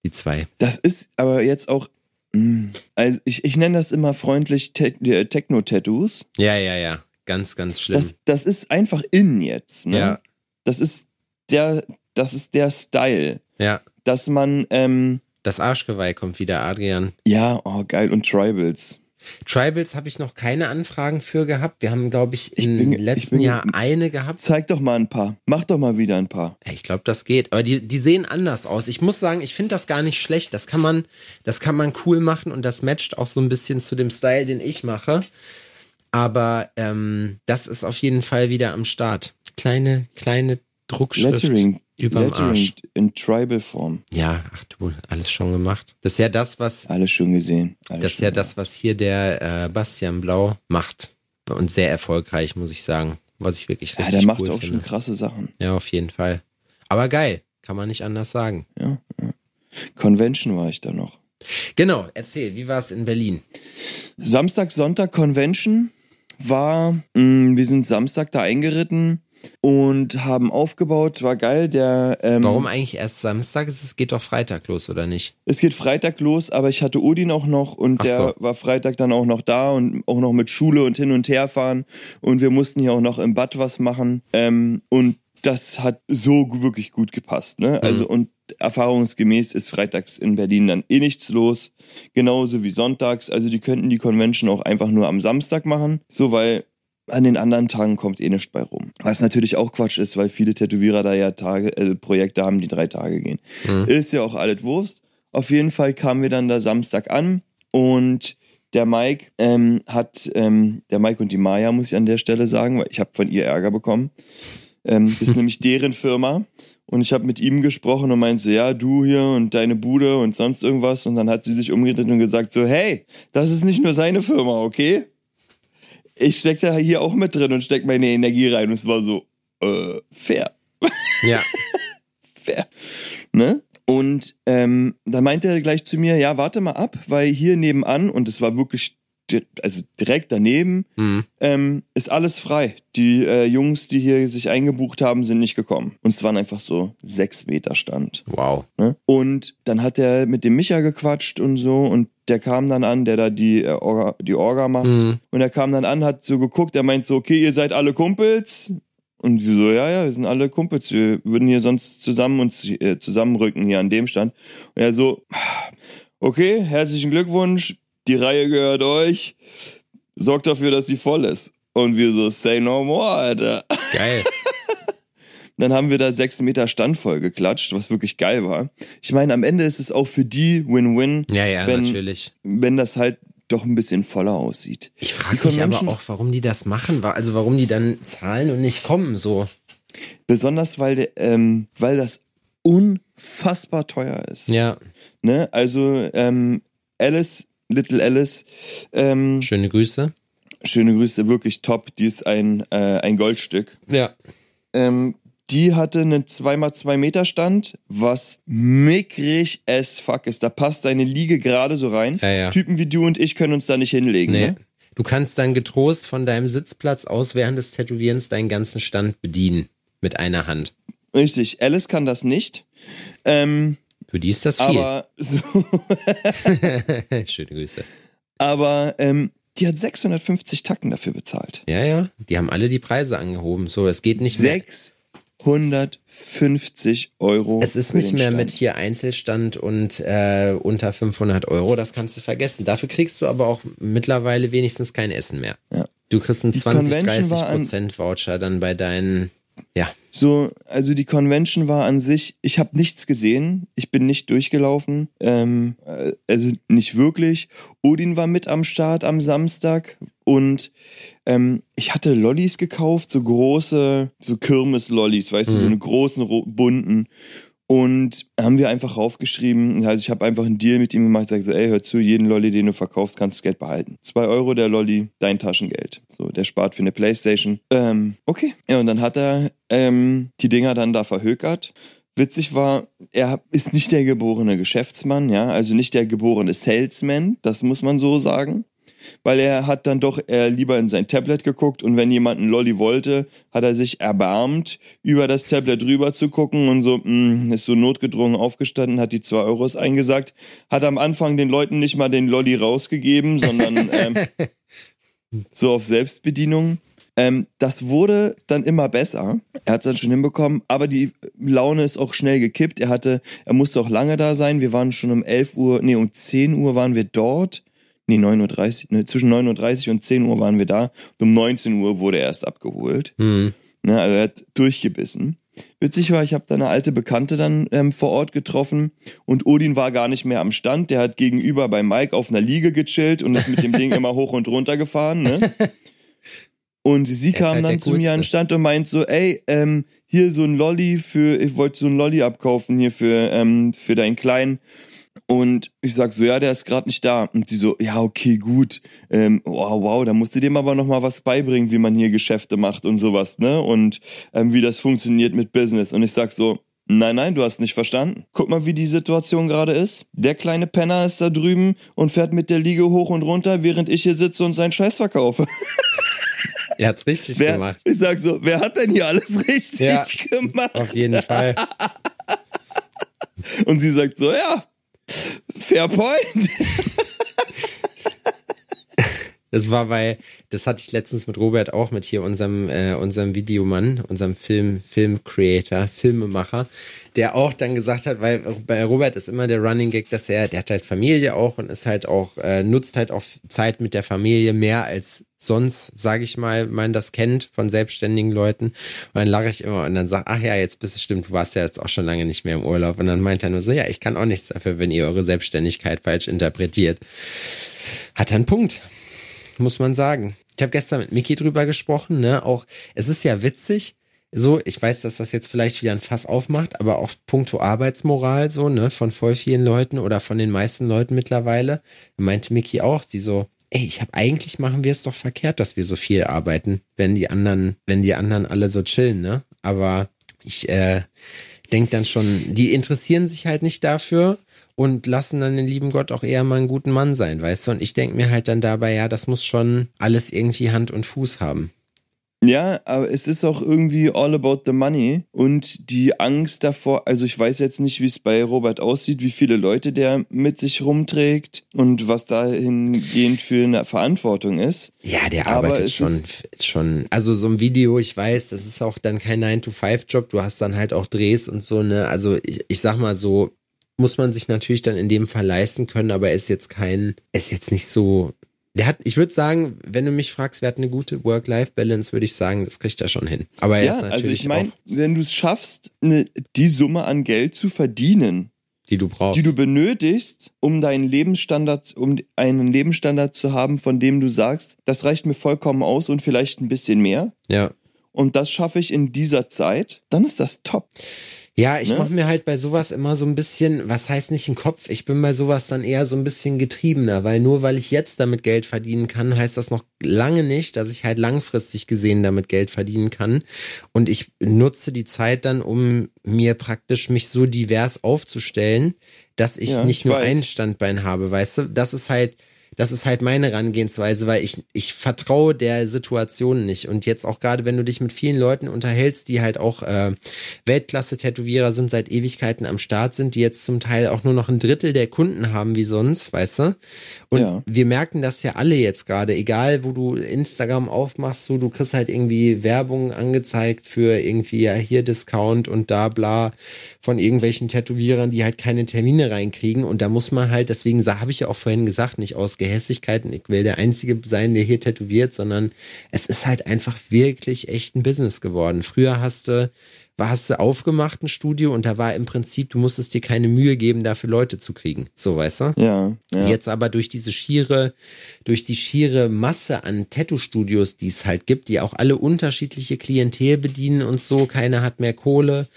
Die zwei. Das ist aber jetzt auch, mh, also ich, ich nenne das immer freundlich Te äh, Techno-Tattoos. Ja, ja, ja. Ganz, ganz schlimm. Das, das ist einfach in jetzt. Ne? Ja. Das ist der, das ist der Style, ja. dass man, ähm, Das Arschgeweih kommt wieder, Adrian. ja, oh geil und Tribals. Tribals habe ich noch keine Anfragen für gehabt. Wir haben, glaube ich, Ich im bin- ich letzten bin- Jahr eine gehabt. Zeig doch mal ein paar. Mach doch mal wieder ein paar. Ich glaube, das geht. Aber die, die sehen anders aus. Ich muss sagen, ich finde das gar nicht schlecht. Das kann man, das kann man cool machen und das matcht auch so ein bisschen zu dem Style, den ich mache. Aber ähm, das ist auf jeden Fall wieder am Start. Kleine, kleine Druckschrift Lettering, überm Lettering Arsch. in Tribal-Form. Ja, ach du, alles schon gemacht. Das ist ja das, was Alles schon gesehen. Alles Das ist ja das, was hier der äh, Bastian Blau macht. Und sehr erfolgreich, muss ich sagen. Was ich wirklich Ja, richtig der macht cool auch finde. schon krasse Sachen. Ja, auf jeden Fall. Aber geil, kann man nicht anders sagen. Ja, ja. Convention war ich da noch. Genau, erzähl, wie war es in Berlin? Samstag, Sonntag Convention war, mh, wir sind Samstag da eingeritten und haben aufgebaut, war geil. Der, ähm, Warum eigentlich erst Samstag? Es geht doch Freitag los, oder nicht? Es geht Freitag los, aber ich hatte Odin auch noch und Ach der so. war Freitag dann auch noch da und auch noch mit Schule und hin und her fahren und wir mussten hier auch noch im Bad was machen ähm, und das hat so wirklich gut gepasst, ne? Also Mhm. und erfahrungsgemäß ist freitags in Berlin dann eh nichts los, genauso wie sonntags. Also die könnten die Convention auch einfach nur am Samstag machen, so weil an den anderen Tagen kommt eh nichts bei rum. Was natürlich auch Quatsch ist, weil viele Tätowierer da ja Tage, äh, Projekte haben, die drei Tage gehen. Mhm. Ist ja auch alles Wurst. Auf jeden Fall kamen wir dann da Samstag an und der Mike ähm, hat, ähm, der Mike und die Maya, muss ich an der Stelle sagen, weil ich habe von ihr Ärger bekommen. Ähm, das ist nämlich deren Firma. Und ich habe mit ihm gesprochen und meinte so, ja, du hier und deine Bude und sonst irgendwas. Und dann hat sie sich umgedreht und gesagt so, hey, das ist nicht nur seine Firma, okay? Ich steck da hier auch mit drin und steck meine Energie rein. Und es war so, äh, fair Ja. fair. Ne? Und ähm, dann meinte er gleich zu mir, ja, warte mal ab, weil hier nebenan, und es war wirklich, also direkt daneben, Mhm. ähm, ist alles frei. Die äh, Jungs, die hier sich eingebucht haben, sind nicht gekommen. Und es waren einfach so sechs Meter Stand. Wow. Ne? Und dann hat er mit dem Micha gequatscht und so und der kam dann an, der da die, äh, Orga, die Orga macht. Mhm. Und er kam dann an, hat so geguckt, er meint so, okay, ihr seid alle Kumpels. Und wir so, ja, ja, wir sind alle Kumpels, wir würden hier sonst zusammen uns äh, zusammenrücken hier an dem Stand. Und er so, okay, herzlichen Glückwunsch, die Reihe gehört euch, sorgt dafür, dass sie voll ist. Und wir so, say no more, Alter. Geil. Dann haben wir da sechs Meter Stand voll geklatscht, was wirklich geil war. Ich meine, am Ende ist es auch für die Win-Win, Ja, ja, Wenn- natürlich. wenn das halt doch ein bisschen voller aussieht. Ich frage mich aber auch, warum die das machen. Also warum die dann zahlen und nicht kommen so. Besonders weil, ähm, weil das unfassbar teuer ist. Ja, Ne? Also ähm, Alice, Little Alice, ähm, schöne Grüße. schöne Grüße, wirklich top. Die ist ein, äh, ein Goldstück. Ja. Ähm, die hatte einen 2x2 Meter Stand, was mickrig as fuck ist. Da passt deine Liege gerade so rein. Ja, ja. Typen wie du und ich können uns da nicht hinlegen. Nee. Ne? Du kannst dann getrost von deinem Sitzplatz aus während des Tätowierens deinen ganzen Stand bedienen. Mit einer Hand. Richtig, Alice kann das nicht. Ähm, Für die ist das viel. aber so, Schöne Grüße. aber ähm, die hat 650 Tacken dafür bezahlt. Ja, ja. Die haben alle die Preise angehoben. So, es geht nicht mehr. 650 Euro. Es ist nicht mehr Stand. mit hier Einzelstand und äh, unter 500 Euro. Das kannst du vergessen. Dafür kriegst du aber auch mittlerweile wenigstens kein Essen mehr. Ja. Du kriegst einen Die 20, Convention 30 war an- Prozent Voucher dann bei deinen. Ja, So, also die Convention war an sich, ich habe nichts gesehen, ich bin nicht durchgelaufen, ähm, äh, also nicht wirklich. Odin war mit am Start am Samstag und ähm, ich hatte Lollis gekauft, so große, so Kirmes-Lollis, weißt du, so eine großen, ro- bunten. Und haben wir einfach raufgeschrieben, also ich habe einfach einen Deal mit ihm gemacht, sag so, ey, hör zu, jeden Lolli, den du verkaufst, kannst du das Geld behalten. Zwei Euro der Lolli, dein Taschengeld. So, der spart für eine Playstation. Ähm, okay. Ja, und dann hat er ähm, die Dinger dann da verhökert. Witzig war, er ist nicht der geborene Geschäftsmann, ja, also nicht der geborene Salesman, das muss man so sagen. Weil er hat dann doch eher lieber in sein Tablet geguckt und wenn jemand einen Lolli wollte, hat er sich erbarmt, über das Tablet rüber zu gucken und so, mh, ist so notgedrungen aufgestanden, hat die zwei Euros eingesagt, hat am Anfang den Leuten nicht mal den Lolli rausgegeben, sondern ähm, so auf Selbstbedienung. Ähm, das wurde dann immer besser. Er hat es dann schon hinbekommen, aber die Laune ist auch schnell gekippt. Er hatte, er musste auch lange da sein. Wir waren schon um 11 Uhr, nee, um 10 Uhr waren wir dort. Nee, 9.30 Uhr, ne, zwischen 9.30 Uhr und 10 Uhr waren wir da. Und um 19 Uhr wurde er erst abgeholt. Hm. Ne, also er hat durchgebissen. Witzig war, ich habe da eine alte Bekannte dann ähm, vor Ort getroffen und Odin war gar nicht mehr am Stand. Der hat gegenüber bei Mike auf einer Liege gechillt und ist mit dem Ding immer hoch und runter gefahren. Ne? Und sie kam halt dann zu mir an den. Stand und meint so, ey, ähm, hier so ein Lolli für, ich wollte so ein Lolli abkaufen hier für, ähm, für deinen Kleinen. Und ich sag so, ja, der ist gerade nicht da. Und sie so, ja, okay, gut. Ähm, wow, wow, da musst du dem aber noch mal was beibringen, wie man hier Geschäfte macht und sowas, ne? Und ähm, wie das funktioniert mit Business. Und ich sag so, nein, nein, du hast nicht verstanden. Guck mal, wie die Situation gerade ist. Der kleine Penner ist da drüben und fährt mit der Liege hoch und runter, während ich hier sitze und seinen Scheiß verkaufe. Er hat's richtig Wer, gemacht. ich sag so, wer hat denn hier alles richtig Ja. gemacht? Auf jeden Fall. Und sie sagt so, ja, fair point. Das war bei, das hatte ich letztens mit Robert auch mit hier unserem äh, unserem Videomann, unserem Film Film Creator, Filmemacher, der auch dann gesagt hat, weil bei Robert ist immer der Running Gag, dass er, der hat halt Familie auch und ist halt auch äh, nutzt halt auch Zeit mit der Familie mehr als sonst, sage ich mal, man das kennt von selbstständigen Leuten. Und dann lache ich immer und dann sag, ach ja, jetzt bist du stimmt, du warst ja jetzt auch schon lange nicht mehr im Urlaub. Und dann meint er nur so, ja, ich kann auch nichts dafür, wenn ihr eure Selbstständigkeit falsch interpretiert. Hat er einen Punkt muss man sagen. Ich habe gestern mit Miki drüber gesprochen, ne? Auch es ist ja witzig, so, ich weiß, dass das jetzt vielleicht wieder ein Fass aufmacht, aber auch puncto Arbeitsmoral so, ne, von voll vielen Leuten oder von den meisten Leuten mittlerweile, meinte Miki auch, die so, ey, ich habe eigentlich machen wir es doch verkehrt, dass wir so viel arbeiten, wenn die anderen, wenn die anderen alle so chillen, ne? Aber ich äh, denk dann schon, die interessieren sich halt nicht dafür und lassen dann den lieben Gott auch eher mal einen guten Mann sein, weißt du? Und ich denk mir halt dann dabei, ja, das muss schon alles irgendwie Hand und Fuß haben. Ja, aber es ist auch irgendwie all about the money und die Angst davor, also ich weiß jetzt nicht, wie es bei Robert aussieht, wie viele Leute der mit sich rumträgt und was dahingehend für eine Verantwortung ist. Ja, der arbeitet schon, schon, also so ein Video, ich weiß, das ist auch dann kein 9-to-5-Job, du hast dann halt auch Drehs und so, ne, also ich, ich sag mal so, muss man sich natürlich dann in dem Fall leisten können, aber er ist jetzt kein, er ist jetzt nicht so, der hat, ich würde sagen, wenn du mich fragst, wer hat eine gute Work-Life-Balance, würde ich sagen, das kriegt er schon hin. Aber er ist Ja, natürlich also ich meine, wenn du es schaffst, ne, die Summe an Geld zu verdienen, die du brauchst. die du benötigst, um deinen Lebensstandard, um einen Lebensstandard zu haben, von dem du sagst, das reicht mir vollkommen aus und vielleicht ein bisschen mehr. ja. Und das schaffe ich in dieser Zeit, dann ist das top. Ja, ich Ne? mache mir halt bei sowas immer so ein bisschen, was heißt nicht im Kopf, ich bin bei sowas dann eher so ein bisschen getriebener, weil nur weil ich jetzt damit Geld verdienen kann, heißt das noch lange nicht, dass ich halt langfristig gesehen damit Geld verdienen kann. Und ich nutze die Zeit dann, um mir praktisch mich so divers aufzustellen, dass ich Ja, nicht ich nur weiß. ein Standbein habe, weißt du? Das ist halt, das ist halt meine Herangehensweise, weil ich, ich vertraue der Situation nicht. Und jetzt auch gerade, wenn du dich mit vielen Leuten unterhältst, die halt auch äh, Weltklasse-Tätowierer sind, seit Ewigkeiten am Start sind, die jetzt zum Teil auch nur noch ein Drittel der Kunden haben wie sonst, weißt du? Und Ja. wir merken das ja alle jetzt gerade, egal wo du Instagram aufmachst, so, du kriegst halt irgendwie Werbung angezeigt für irgendwie ja hier Discount und da bla von irgendwelchen Tätowierern, die halt keine Termine reinkriegen. Und da muss man halt, deswegen habe ich ja auch vorhin gesagt, nicht aus Gehässigkeiten, ich will der Einzige sein, der hier tätowiert, sondern es ist halt einfach wirklich echt ein Business geworden. Früher hast du hast du aufgemacht ein Studio und da war im Prinzip, du musstest dir keine Mühe geben, dafür Leute zu kriegen. So, weißt du? Ja, ja. Jetzt aber durch diese schiere, durch die schiere Masse an Tattoo-Studios, die es halt gibt, die auch alle unterschiedliche Klientel bedienen und so, keiner hat mehr Kohle,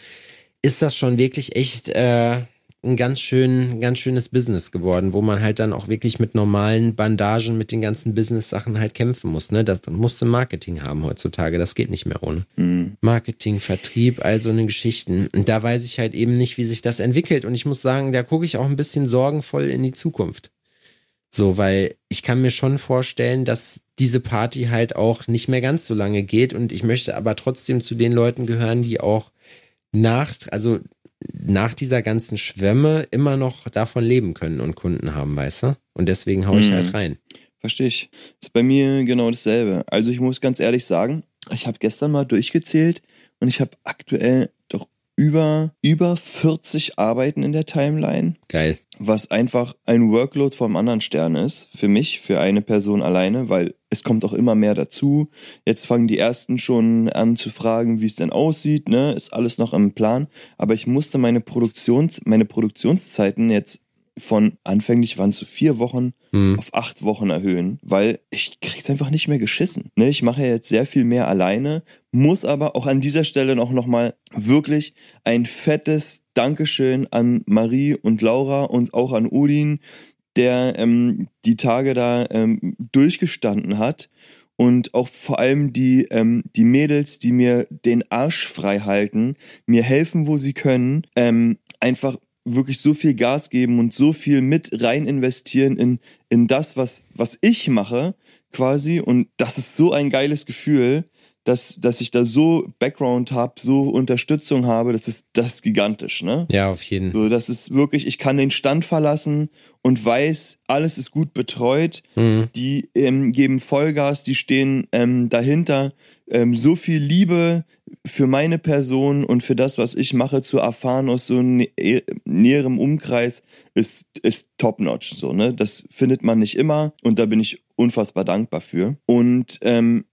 ist das schon wirklich echt äh, ein ganz schön, ganz schönes Business geworden, wo man halt dann auch wirklich mit normalen Bandagen, mit den ganzen Business-Sachen halt kämpfen muss. Ne? Das musst du Marketing haben heutzutage, das geht nicht mehr ohne. Mhm. Marketing, Vertrieb, all so eine Geschichten. Und da weiß ich halt eben nicht, wie sich das entwickelt. Und ich muss sagen, da gucke ich auch ein bisschen sorgenvoll in die Zukunft. So, weil ich kann mir schon vorstellen, dass diese Party halt auch nicht mehr ganz so lange geht und ich möchte aber trotzdem zu den Leuten gehören, die auch nach, also nach dieser ganzen Schwemme immer noch davon leben können und Kunden haben, weißt du? Und deswegen hau ich Mhm. halt rein. Verstehe ich. Ist bei mir genau dasselbe. Also ich muss ganz ehrlich sagen, ich habe gestern mal durchgezählt und ich habe aktuell doch über über 40 Arbeiten in der Timeline, Geil. was einfach ein Workload vom anderen Stern ist für mich, für eine Person alleine, weil es kommt auch immer mehr dazu. Jetzt fangen die ersten schon an zu fragen, wie es denn aussieht, ne? Ist alles noch im Plan, aber ich musste meine Produktions meine Produktionszeiten jetzt von anfänglich waren es so vier Wochen Hm. auf acht Wochen erhöhen, weil ich krieg's einfach nicht mehr geschissen. Ne, ich mache ja jetzt sehr viel mehr alleine, muss aber auch an dieser Stelle noch, noch mal wirklich ein fettes Dankeschön an Marie und Laura und auch an Udin, der ähm, die Tage da ähm, durchgestanden hat und auch vor allem die, ähm, die Mädels, die mir den Arsch frei halten, mir helfen, wo sie können, ähm, einfach wirklich so viel Gas geben und so viel mit rein investieren in, in das, was, was ich mache, quasi. Und das ist so ein geiles Gefühl, dass, dass ich da so Background habe, so Unterstützung habe, das ist, das ist gigantisch, ne? Ja, auf jeden. So, das ist wirklich, ich kann den Stand verlassen und weiß, alles ist gut betreut. Mhm. Die ähm, geben Vollgas, die stehen ähm, dahinter. Ähm, so viel Liebe für meine Person und für das, was ich mache, zu erfahren aus so nä näherem Umkreis ist, ist top-notch. So, ne? Das findet man nicht immer und da bin ich unfassbar dankbar für. Und ähm,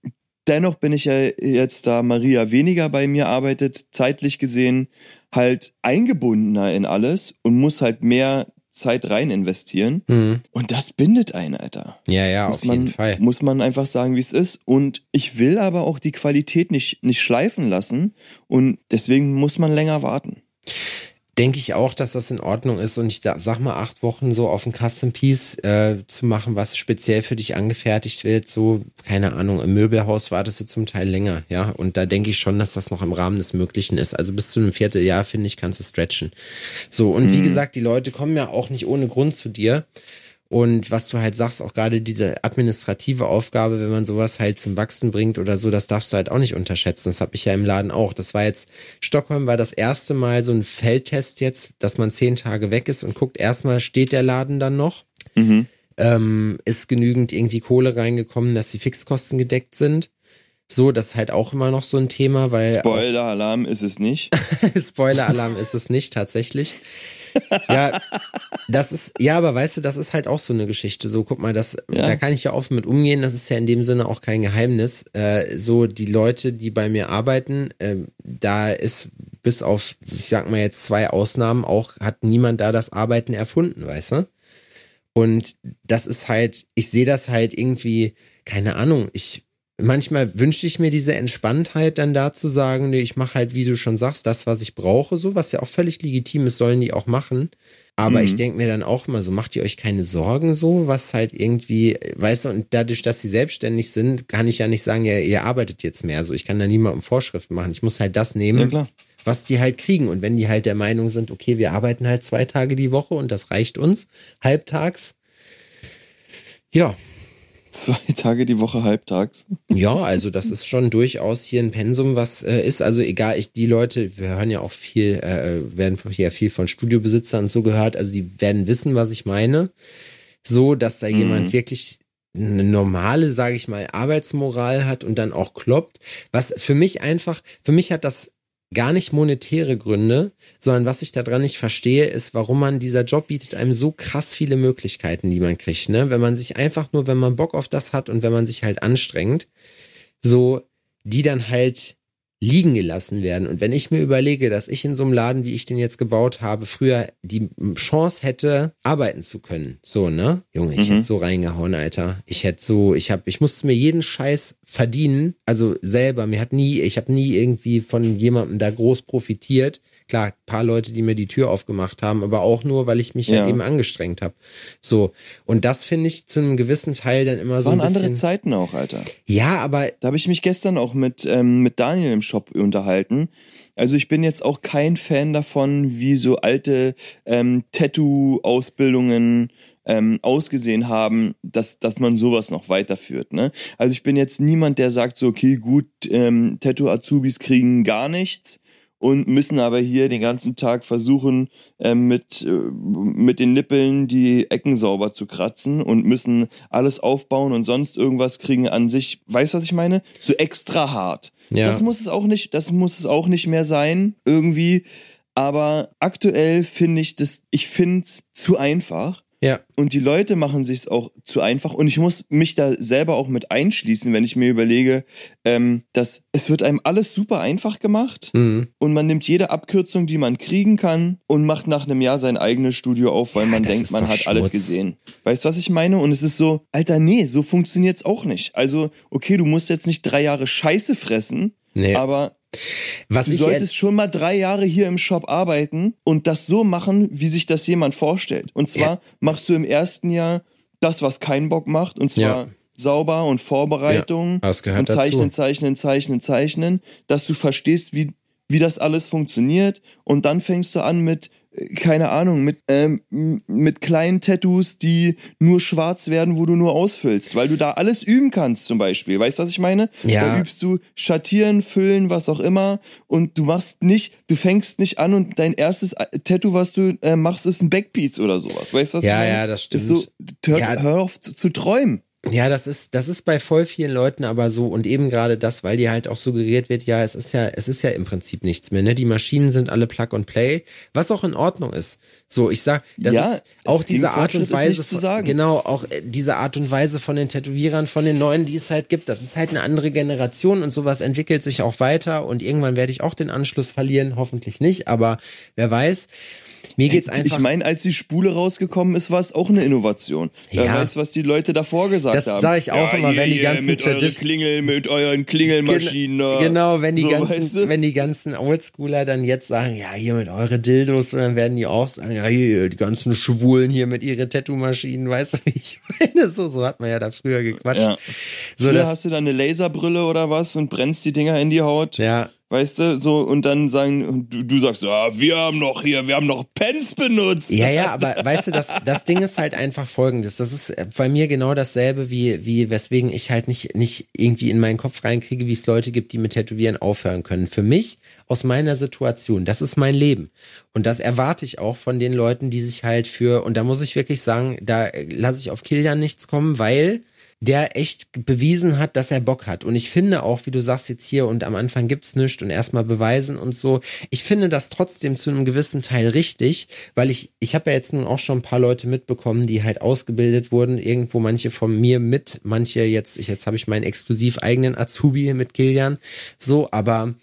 dennoch bin ich ja jetzt, da Maria weniger bei mir arbeitet, zeitlich gesehen halt eingebundener in alles und muss halt mehr Zeit rein investieren. Mhm. Und das bindet einen, Alter. Ja, ja, muss auf man, jeden Fall. Muss man einfach sagen, wie es ist. Und ich will aber auch die Qualität nicht, nicht schleifen lassen. Und deswegen muss man länger warten. Denke ich auch, dass das in Ordnung ist und ich da, sag mal acht Wochen so auf ein Custom Piece äh, zu machen, was speziell für dich angefertigt wird, so keine Ahnung, im Möbelhaus wartest du zum Teil länger, ja, und da denke ich schon, dass das noch im Rahmen des Möglichen ist. Also bis zu einem Vierteljahr finde ich kannst du stretchen. So und wie gesagt, die Leute kommen ja auch nicht ohne Grund zu dir. Und was du halt sagst, auch gerade diese administrative Aufgabe, wenn man sowas halt zum Wachsen bringt oder so, das darfst du halt auch nicht unterschätzen. Das habe ich ja im Laden auch. Das war jetzt, Stockholm war das erste Mal so ein Feldtest jetzt, dass man zehn Tage weg ist und guckt, erstmal steht der Laden dann noch. Mhm. Ähm, ist genügend irgendwie Kohle reingekommen, dass die Fixkosten gedeckt sind. So, das ist halt auch immer noch so ein Thema, weil Spoiler-Alarm ist es nicht. Spoiler-Alarm ist es nicht, tatsächlich. Ja, das ist, ja, aber weißt du, das ist halt auch so eine Geschichte. So, guck mal, das, Ja. da kann ich ja offen mit umgehen. Das ist ja in dem Sinne auch kein Geheimnis. Äh, so, die Leute, die bei mir arbeiten, ähm, da ist bis auf, ich sag mal jetzt zwei Ausnahmen auch, hat niemand da das Arbeiten erfunden, weißt du? Und das ist halt, ich sehe das halt irgendwie, keine Ahnung, ich manchmal wünsche ich mir diese Entspanntheit dann da zu sagen, nee, ich mache halt, wie du schon sagst, das, was ich brauche, so, was ja auch völlig legitim ist, sollen die auch machen. Aber Mhm. ich denke mir dann auch immer so, macht ihr euch keine Sorgen so, was halt irgendwie, weißt du, und dadurch, dass sie selbstständig sind, kann ich ja nicht sagen, ja, ihr arbeitet jetzt mehr so. Ich kann da niemandem Vorschriften machen. Ich muss halt das nehmen, Ja, was die halt kriegen. Und wenn die halt der Meinung sind, okay, wir arbeiten halt zwei Tage die Woche und das reicht uns, halbtags, ja, Zwei Tage die Woche halbtags. ja, also das ist schon durchaus hier ein Pensum, was äh, ist. Also egal, ich die Leute, wir hören ja auch viel, äh, werden hier viel von Studiobesitzern und so gehört. Also die werden wissen, was ich meine. So, dass da Mhm. jemand wirklich eine normale, sage ich mal, Arbeitsmoral hat und dann auch kloppt. Was für mich einfach, für mich hat das gar nicht monetäre Gründe, sondern was ich daran nicht verstehe, ist, warum man dieser Job bietet einem so krass viele Möglichkeiten, die man kriegt, ne? Wenn man sich einfach nur, wenn man Bock auf das hat und wenn man sich halt anstrengt, so die dann halt liegen gelassen werden. Und wenn ich mir überlege, dass ich in so einem Laden, wie ich den jetzt gebaut habe, früher die Chance hätte, arbeiten zu können. So, ne? Junge, ich Mhm. hätte so reingehauen, Alter. Ich hätte so, ich hab, ich musste mir jeden Scheiß verdienen, also selber. Mir hat nie, ich habe nie irgendwie von jemandem da groß profitiert. Klar, ein paar Leute, die mir die Tür aufgemacht haben, aber auch nur, weil ich mich Ja. halt eben angestrengt habe. So. Und das finde ich zu einem gewissen Teil dann immer Das so ein waren bisschen. andere Zeiten auch, Alter. Ja, aber Da habe ich mich gestern auch mit, ähm, mit Daniel im Shop unterhalten. Also ich bin jetzt auch kein Fan davon, wie so alte ähm, Tattoo-Ausbildungen ähm, ausgesehen haben, dass, dass man sowas noch weiterführt. Ne? Also ich bin jetzt niemand, der sagt so, okay, gut, ähm, Tattoo-Azubis kriegen gar nichts und müssen aber hier den ganzen Tag versuchen, äh, mit, äh, mit den Nippeln die Ecken sauber zu kratzen und müssen alles aufbauen und sonst irgendwas kriegen an sich. Weißt du, was ich meine? So extra hart. Ja. Das muss es auch nicht, das muss es auch nicht mehr sein, irgendwie. Aber aktuell finde ich das, ich finde es zu einfach. Ja. Und die Leute machen sich's auch zu einfach. Und ich muss mich da selber auch mit einschließen, wenn ich mir überlege, ähm, dass es wird einem alles super einfach gemacht mhm. und man nimmt jede Abkürzung, die man kriegen kann und macht nach einem Jahr sein eigenes Studio auf, weil ja, man denkt, man hat Schmutz. alles gesehen. Weißt du, was ich meine? Und es ist so, Alter, nee, so funktioniert's auch nicht. Also, okay, du musst jetzt nicht drei Jahre Scheiße fressen, Nee. Aber Was du solltest schon mal drei Jahre hier im Shop arbeiten und das so machen, wie sich das jemand vorstellt. Und zwar ja. machst du im ersten Jahr das, was keinen Bock macht, und zwar ja. sauber und Vorbereitung ja, und zeichnen, zeichnen, zeichnen, zeichnen, dass du verstehst, wie, wie das alles funktioniert. Und dann fängst du an mit keine Ahnung, mit, ähm, mit kleinen Tattoos, die nur schwarz werden, wo du nur ausfüllst, weil du da alles üben kannst zum Beispiel. Weißt du, was ich meine? Ja. Da übst du Schattieren, Füllen, was auch immer und du machst nicht, du fängst nicht an und dein erstes Tattoo, was du äh, machst, ist ein Backpiece oder sowas. Weißt du, was ja, ich meine? Ja, das stimmt. So, hör, ja. hör auf zu, zu träumen. Ja, das ist, das ist bei voll vielen Leuten aber so und eben gerade das, weil dir halt auch suggeriert wird, ja, es ist ja, es ist ja im Prinzip nichts mehr, ne? Die Maschinen sind alle Plug and Play, was auch in Ordnung ist. So, ich sag, das ja, ist auch diese Art und Weise, von, genau, auch äh, diese Art und Weise von den Tätowierern, von den neuen, die es halt gibt, das ist halt eine andere Generation und sowas entwickelt sich auch weiter und irgendwann werde ich auch den Anschluss verlieren, hoffentlich nicht, aber wer weiß. Mir geht's einfach. Ich meine, als die Spule rausgekommen ist, war es auch eine Innovation. Wer ja. weiß, was die Leute davor gesagt das haben. Das sage ich auch ja, immer, wenn die ganzen mit euren Klingel, mit euren Klingelmaschinen. Gen genau, wenn die so, ganzen, weißt du? wenn die ganzen Oldschooler dann jetzt sagen, ja, hier mit eure Dildos, und dann werden die auch sagen, ja, hier, die ganzen Schwulen hier mit ihren Tattoo-Maschinen, weißt du, wie ich meine? So, so hat man ja da früher gequatscht. Ja. So, früher hast du dann eine Laserbrille oder was und brennst die Dinger in die Haut. Ja. Weißt du, so, und dann sagen, du, du sagst, ja, wir haben noch hier, wir haben noch Pens benutzt. Ja, ja, aber weißt du, das, das Ding ist halt einfach folgendes. Das ist bei mir genau dasselbe, wie, wie, weswegen ich halt nicht, nicht irgendwie in meinen Kopf reinkriege, wie es Leute gibt, die mit Tätowieren aufhören können. Für mich, aus meiner Situation, das ist mein Leben. Und das erwarte ich auch von den Leuten, die sich halt für, und da muss ich wirklich sagen, da lasse ich auf Kilian nichts kommen, weil der echt bewiesen hat, dass er Bock hat. Und ich finde auch, wie du sagst jetzt hier und am Anfang gibt's nichts und erstmal beweisen und so. Ich finde das trotzdem zu einem gewissen Teil richtig, weil ich, ich habe ja jetzt nun auch schon ein paar Leute mitbekommen, die halt ausgebildet wurden, irgendwo manche von mir mit, manche jetzt, ich, jetzt habe ich meinen exklusiv eigenen Azubi mit Kilian. So, aber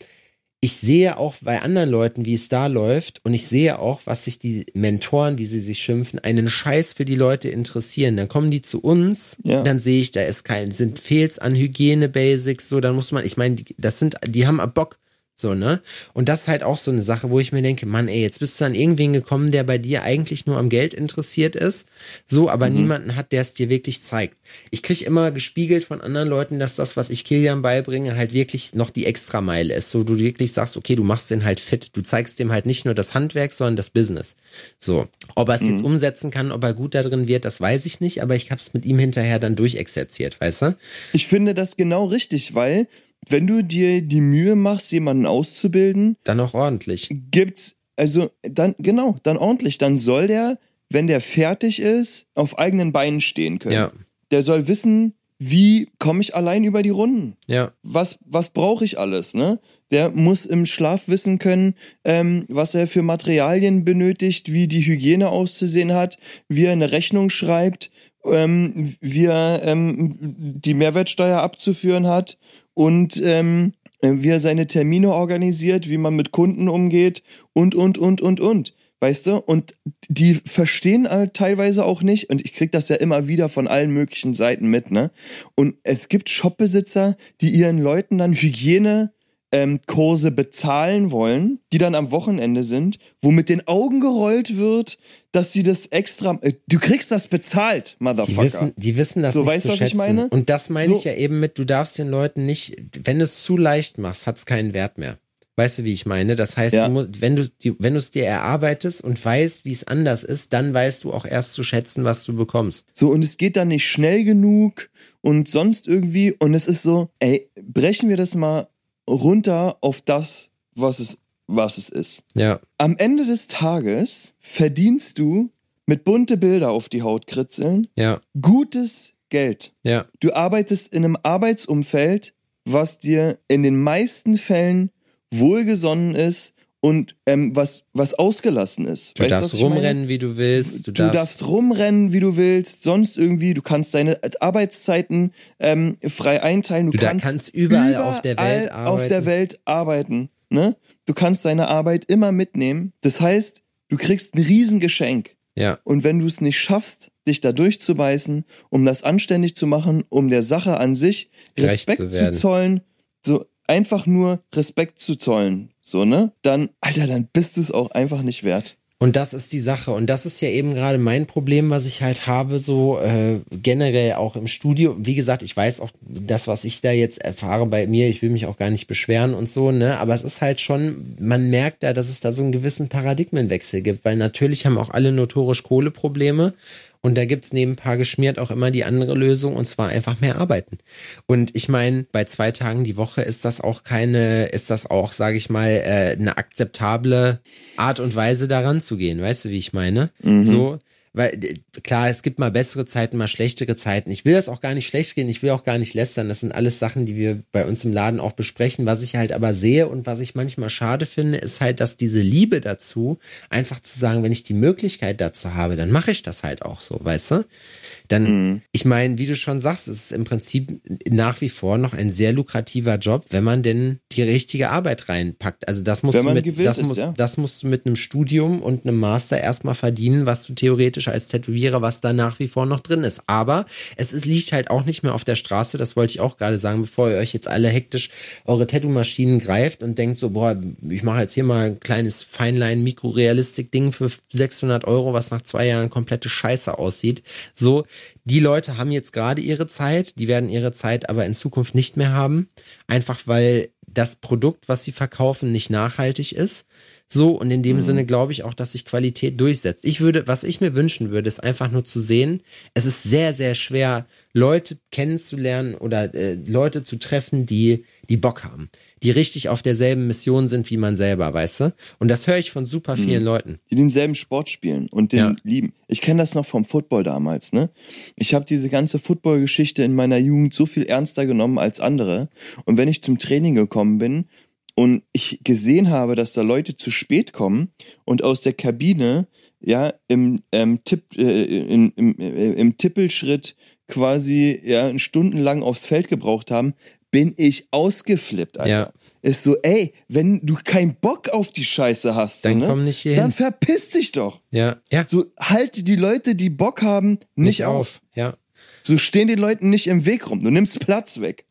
ich sehe auch bei anderen Leuten, wie es da läuft und ich sehe auch, was sich die Mentoren, wie sie sich schimpfen, einen Scheiß für die Leute interessieren. Dann kommen die zu uns, ja. dann sehe ich, da ist kein, sind Fehls an Hygiene-Basics, so, dann muss man, ich meine, das sind, die haben Bock, so, ne? Und das ist halt auch so eine Sache, wo ich mir denke, Mann, ey, jetzt bist du an irgendwen gekommen, der bei dir eigentlich nur am Geld interessiert ist, so, aber mhm. niemanden hat, der es dir wirklich zeigt. Ich krieg immer gespiegelt von anderen Leuten, dass das, was ich Kilian beibringe, halt wirklich noch die Extrameile ist. So, du wirklich sagst, okay, du machst den halt fit. Du zeigst dem halt nicht nur das Handwerk, sondern das Business. So. Ob er es mhm. jetzt umsetzen kann, ob er gut da drin wird, das weiß ich nicht, aber ich hab's mit ihm hinterher dann durchexerziert, weißt du? Ich finde das genau richtig, weil wenn du dir die Mühe machst, jemanden auszubilden, dann auch ordentlich. Gibt's, also dann, genau, dann ordentlich. Dann soll der, wenn der fertig ist, auf eigenen Beinen stehen können. Ja. Der soll wissen, wie komme ich allein über die Runden? Ja. Was, was brauche ich alles, ne? Der muss im Schlaf wissen können, ähm, was er für Materialien benötigt, wie die Hygiene auszusehen hat, wie er eine Rechnung schreibt, ähm, wie er ähm, die Mehrwertsteuer abzuführen hat und ähm, wie er seine Termine organisiert, wie man mit Kunden umgeht und, und, und, und, und. Weißt du? Und die verstehen halt teilweise auch nicht, und ich krieg das ja immer wieder von allen möglichen Seiten mit, ne? Und es gibt Shopbesitzer, die ihren Leuten dann Hygiene ähm, Kurse bezahlen wollen, die dann am Wochenende sind, wo mit den Augen gerollt wird, dass sie das extra. Äh, du kriegst das bezahlt, Motherfucker. Die wissen, die wissen das so, nicht weißt, zu was schätzen. Ich meine? Und das meine so. ich ja eben mit, du darfst den Leuten nicht, wenn du es zu leicht machst, hat es keinen Wert mehr. Weißt du, wie ich meine? Das heißt, Ja. du musst, wenn du die, wenn du es dir erarbeitest und weißt, wie es anders ist, dann weißt du auch erst zu schätzen, was du bekommst. So, und es geht dann nicht schnell genug und sonst irgendwie. Und es ist so, ey, brechen wir das mal runter auf das, was es, was es ist. Ja, Am Ende des Tages verdienst du mit bunte Bilder auf die Haut kritzeln ja, gutes Geld. ja, Du arbeitest in einem Arbeitsumfeld, was dir in den meisten Fällen wohlgesonnen ist und ähm, was, was ausgelassen ist. du Weißt darfst was ich meine? rumrennen, wie du willst. Du, Du darfst, rumrennen, wie du willst, sonst irgendwie, du kannst deine Arbeitszeiten ähm, frei einteilen. Du, Du kannst, kannst überall auf der Welt überall auf der arbeiten. Welt arbeiten. Ne? Du kannst deine Arbeit immer mitnehmen. Das heißt, du kriegst ein Riesengeschenk. ja, Und wenn du es nicht schaffst, dich da durchzubeißen, um das anständig zu machen, um der Sache an sich Respekt zu zu, zollen, so einfach nur Respekt zu zollen, so, ne? Dann, Alter, dann bist du es auch einfach nicht wert. Und das ist die Sache. Und das ist ja eben gerade mein Problem, was ich halt habe, so äh, generell auch im Studio. Wie gesagt, ich weiß auch das, was ich da jetzt erfahre bei mir, ich will mich auch gar nicht beschweren und so, ne? Aber es ist halt schon, man merkt da, dass es da so einen gewissen Paradigmenwechsel gibt, weil natürlich haben auch alle notorisch Kohleprobleme. Und da gibt's neben Paar geschmiert auch immer die andere Lösung und zwar einfach mehr arbeiten. Und ich meine, bei zwei Tagen die Woche ist das auch keine, ist das auch, sage ich mal, äh, eine akzeptable Art und Weise daran zu gehen. Weißt du, wie ich meine? So, weil äh, klar, es gibt mal bessere Zeiten, mal schlechtere Zeiten. Ich will das auch gar nicht schlecht gehen, ich will auch gar nicht lästern. Das sind alles Sachen, die wir bei uns im Laden auch besprechen. Was ich halt aber sehe und was ich manchmal schade finde, ist halt, dass diese Liebe dazu, einfach zu sagen, wenn ich die Möglichkeit dazu habe, dann mache ich das halt auch so, weißt du? Dann, ich meine, wie du schon sagst, es ist im Prinzip nach wie vor noch ein sehr lukrativer Job, wenn man denn die richtige Arbeit reinpackt. Also das musst du mit, das ist, musst, ja. das musst du mit einem Studium und einem Master erstmal verdienen, was du theoretisch als Tätowierer, was da nach wie vor noch drin ist. Aber es ist, liegt halt auch nicht mehr auf der Straße, das wollte ich auch gerade sagen, bevor ihr euch jetzt alle hektisch eure Tattoo-Maschinen greift und denkt so, boah, ich mache jetzt hier mal ein kleines Feinline-Mikrorealistik-Ding für 600 Euro, was nach zwei Jahren komplette Scheiße aussieht. So, die Leute haben jetzt gerade ihre Zeit, die werden ihre Zeit aber in Zukunft nicht mehr haben, einfach weil das Produkt, was sie verkaufen, nicht nachhaltig ist. So, und in dem Sinne glaube ich auch, dass sich Qualität durchsetzt. Ich würde, was ich mir wünschen würde, ist einfach nur zu sehen, es ist sehr, sehr schwer, Leute kennenzulernen oder äh, Leute zu treffen, die, die Bock haben, die richtig auf derselben Mission sind wie man selber, weißt du? Und das höre ich von super vielen Leuten. die denselben Sport spielen und den Ja. lieben. Ich kenne das noch vom Football damals, ne? Ich habe diese ganze Football-Geschichte in meiner Jugend so viel ernster genommen als andere. Und wenn ich zum Training gekommen bin und ich gesehen habe, dass da Leute zu spät kommen und aus der Kabine ja im ähm, Tipp äh, in, im, äh, im Tippelschritt quasi ja stundenlang aufs Feld gebraucht haben, bin ich ausgeflippt, Alter. Ja. Ist so, ey, wenn du keinen Bock auf die Scheiße hast, so, Dann ne, komm nicht hier dann verpiss dich doch. Ja, ja, So halte die Leute, die Bock haben, nicht, auf. Ja. So stehen den Leuten nicht im Weg rum. Du nimmst Platz weg.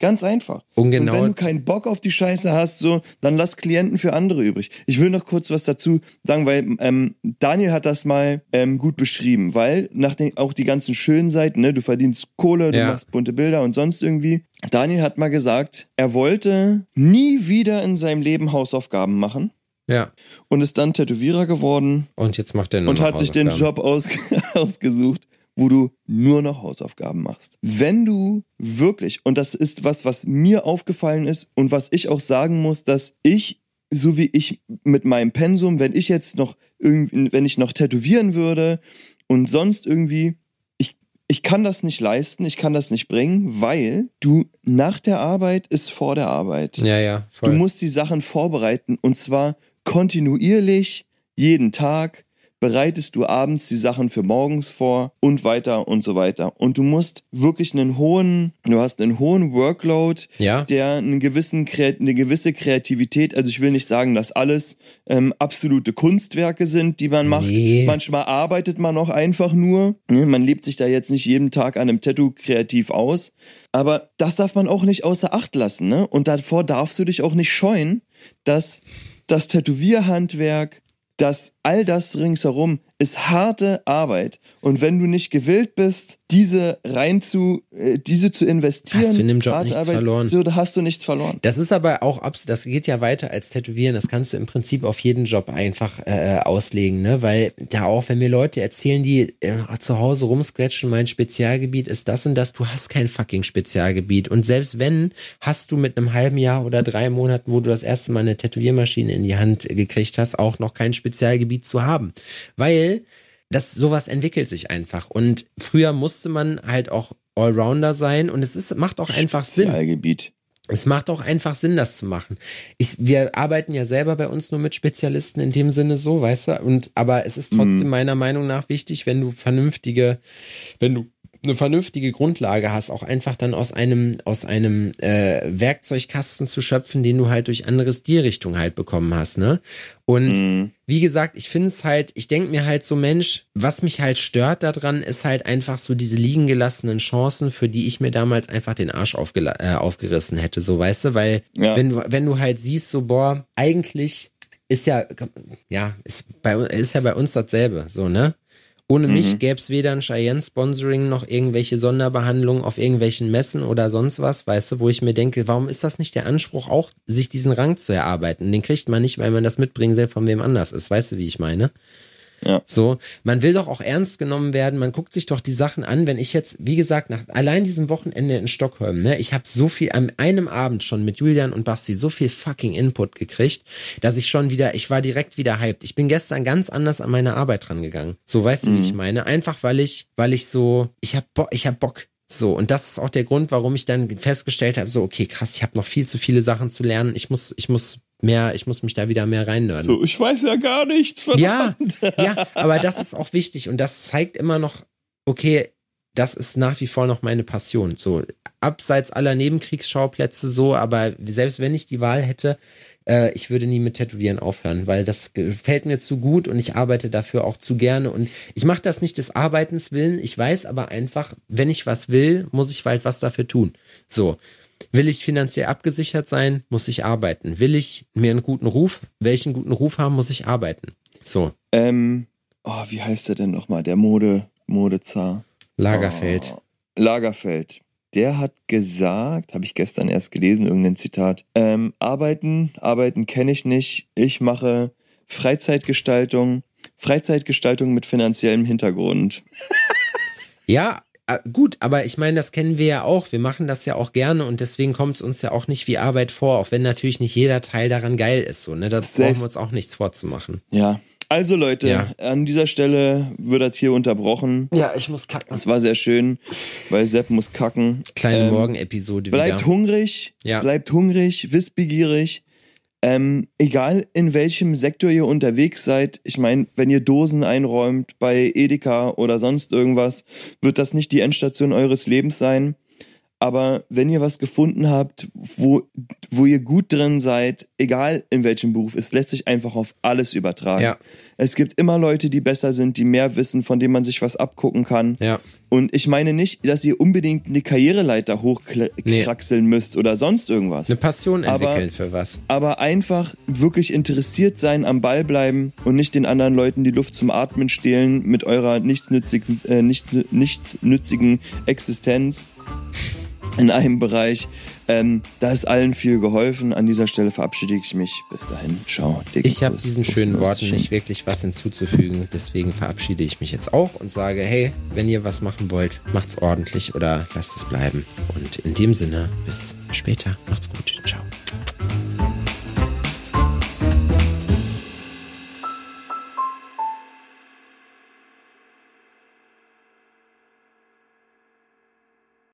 Ganz einfach. Und genau- wenn du keinen Bock auf die Scheiße hast, so, dann lass Klienten für andere übrig. Ich will noch kurz was dazu sagen, weil ähm, Daniel hat das mal ähm, gut beschrieben, weil nach den, auch die ganzen schönen Seiten, ne, du verdienst Kohle, du Ja. machst bunte Bilder und sonst irgendwie. Daniel hat mal gesagt, er wollte nie wieder in seinem Leben Hausaufgaben machen Ja. und ist dann Tätowierer geworden Und jetzt macht er nur und hat sich den. Job aus, ausgesucht, wo du nur noch Hausaufgaben machst. Wenn du wirklich, und das ist was, was mir aufgefallen ist und was ich auch sagen muss, dass ich, so wie ich mit meinem Pensum, wenn ich jetzt noch irgendwie, wenn ich noch tätowieren würde und sonst irgendwie, ich, ich kann das nicht leisten, ich kann das nicht bringen, weil du nach der Arbeit ist vor der Arbeit. Ja, ja, voll. Du musst die Sachen vorbereiten und zwar kontinuierlich, jeden Tag bereitest du abends die Sachen für morgens vor und weiter und so weiter. Und du musst wirklich einen hohen, du hast einen hohen Workload, Ja. der einen gewissen, eine gewisse Kreativität, also ich will nicht sagen, dass alles ähm, absolute Kunstwerke sind, die man macht. Nee. Manchmal arbeitet man auch einfach nur. Ne, Man lebt sich da jetzt nicht jeden Tag an einem Tattoo kreativ aus. Aber das darf man auch nicht außer Acht lassen. Ne? Und davor darfst du dich auch nicht scheuen, dass das Tätowierhandwerk, dass all das ringsherum ist harte Arbeit. Und wenn du nicht gewillt bist, diese rein zu, äh, diese zu investieren, Hast du in dem Job nichts Arbeit, verloren. So, da hast du nichts verloren. Das ist aber auch, das geht ja weiter als Tätowieren. Das kannst du im Prinzip auf jeden Job einfach äh, auslegen, ne? Weil da auch, wenn mir Leute erzählen, die äh, zu Hause rumscratchen, mein Spezialgebiet ist das und das, du hast kein fucking Spezialgebiet. Und selbst wenn, hast du mit einem halben Jahr oder drei Monaten, wo du das erste Mal eine Tätowiermaschine in die Hand gekriegt hast, auch noch kein Spezialgebiet zu haben. Weil das sowas entwickelt sich einfach. Und früher musste man halt auch Allrounder sein und es ist, macht auch einfach Sinn. Es macht auch einfach Sinn, das zu machen. Ich, wir arbeiten ja selber bei uns nur mit Spezialisten in dem Sinne so, weißt du? Und aber es ist trotzdem meiner Meinung nach wichtig, wenn du vernünftige, wenn du eine vernünftige Grundlage hast, auch einfach dann aus einem aus einem äh, Werkzeugkasten zu schöpfen, den du halt durch andere Stilrichtungen halt bekommen hast, ne? Und Mhm. wie gesagt, ich finde es halt, ich denke mir halt so, Mensch, was mich halt stört daran, ist halt einfach so diese liegen gelassenen Chancen, für die ich mir damals einfach den Arsch äh, aufgerissen hätte, so weißt du, weil Ja. wenn du, wenn du halt siehst, so, boah, eigentlich ist ja, ja, ist bei, ist ja bei uns dasselbe, so, ne? Ohne mich gäbe es weder ein Cheyenne-Sponsoring noch irgendwelche Sonderbehandlungen auf irgendwelchen Messen oder sonst was, weißt du, wo ich mir denke, warum ist das nicht der Anspruch, auch sich diesen Rang zu erarbeiten? Den kriegt man nicht, weil man das Mitbringsel von wem anders ist, weißt du, wie ich meine? Ja. So, man will doch auch ernst genommen werden, man guckt sich doch die Sachen an, wenn ich jetzt, wie gesagt, nach allein diesem Wochenende in Stockholm, ne, ich habe so viel an einem Abend schon mit Julian und Basti so viel fucking Input gekriegt, dass ich schon wieder, ich war direkt wieder hyped. Ich bin gestern ganz anders an meine Arbeit rangegangen. So, weißt du, wie ich meine? Einfach weil ich, weil ich so, ich hab Bock, ich hab Bock. So, und das ist auch der Grund, warum ich dann festgestellt habe, so, okay, krass, ich habe noch viel zu viele Sachen zu lernen. Ich muss, ich muss mehr, ich muss mich da wieder mehr reinnörden. So, ich weiß ja gar nichts. Ja, verdammt. ja, aber das ist auch wichtig und das zeigt immer noch, okay, das ist nach wie vor noch meine Passion. So abseits aller Nebenkriegsschauplätze so, aber selbst wenn ich die Wahl hätte, äh, ich würde nie mit Tätowieren aufhören, weil das gefällt mir zu gut und ich arbeite dafür auch zu gerne und ich mache das nicht des Arbeitens willen. Ich weiß aber einfach, wenn ich was will, muss ich halt was dafür tun. So. Will ich finanziell abgesichert sein, muss ich arbeiten. Will ich mir einen guten Ruf, welchen guten Ruf haben, muss ich arbeiten. So. Ähm, oh, wie heißt der denn nochmal? Der Mode, Modezar. Lagerfeld. Oh, Lagerfeld. Der hat gesagt, habe ich gestern erst gelesen, irgendein Zitat, ähm, arbeiten, arbeiten kenne ich nicht. Ich mache Freizeitgestaltung, Freizeitgestaltung mit finanziellem Hintergrund. Ja, gut, aber ich meine, das kennen wir ja auch. Wir machen das ja auch gerne und deswegen kommt es uns ja auch nicht wie Arbeit vor, auch wenn natürlich nicht jeder Teil daran geil ist. So, ne? Da Safe. brauchen wir uns auch nichts vorzumachen. Ja. Also Leute, Ja. an dieser Stelle wird das hier unterbrochen. Ja, ich muss kacken. Das war sehr schön, weil Sepp muss kacken. Kleine Ähm, Morgenepisode Bleibt wieder. hungrig, Ja. bleibt hungrig, wissbegierig. Ähm, egal in welchem Sektor ihr unterwegs seid, ich meine, wenn ihr Dosen einräumt bei Edeka oder sonst irgendwas, wird das nicht die Endstation eures Lebens sein. Aber wenn ihr was gefunden habt, wo, wo ihr gut drin seid, egal in welchem Beruf, es lässt sich einfach auf alles übertragen. Ja. Es gibt immer Leute, die besser sind, die mehr wissen, von denen man sich was abgucken kann. Ja. Und ich meine nicht, dass ihr unbedingt eine Karriereleiter Nee. hochkraxeln müsst oder sonst irgendwas. Eine Passion Aber- entwickeln für was. Aber einfach wirklich interessiert sein, am Ball bleiben und nicht den anderen Leuten die Luft zum Atmen stehlen mit eurer nichtsnützigen, äh, nicht, nichtsnützigen Existenz in einem Bereich. Ähm, da ist allen viel geholfen. An dieser Stelle verabschiede ich mich. Bis dahin. Ciao. Dicken Ich habe Kuss. diesen Kuss, schönen Nuss, Worten Schön. nicht wirklich was hinzuzufügen. Deswegen verabschiede ich mich jetzt auch und sage, hey, wenn ihr was machen wollt, macht's ordentlich oder lasst es bleiben. Und in dem Sinne, bis später. Macht's gut. Ciao.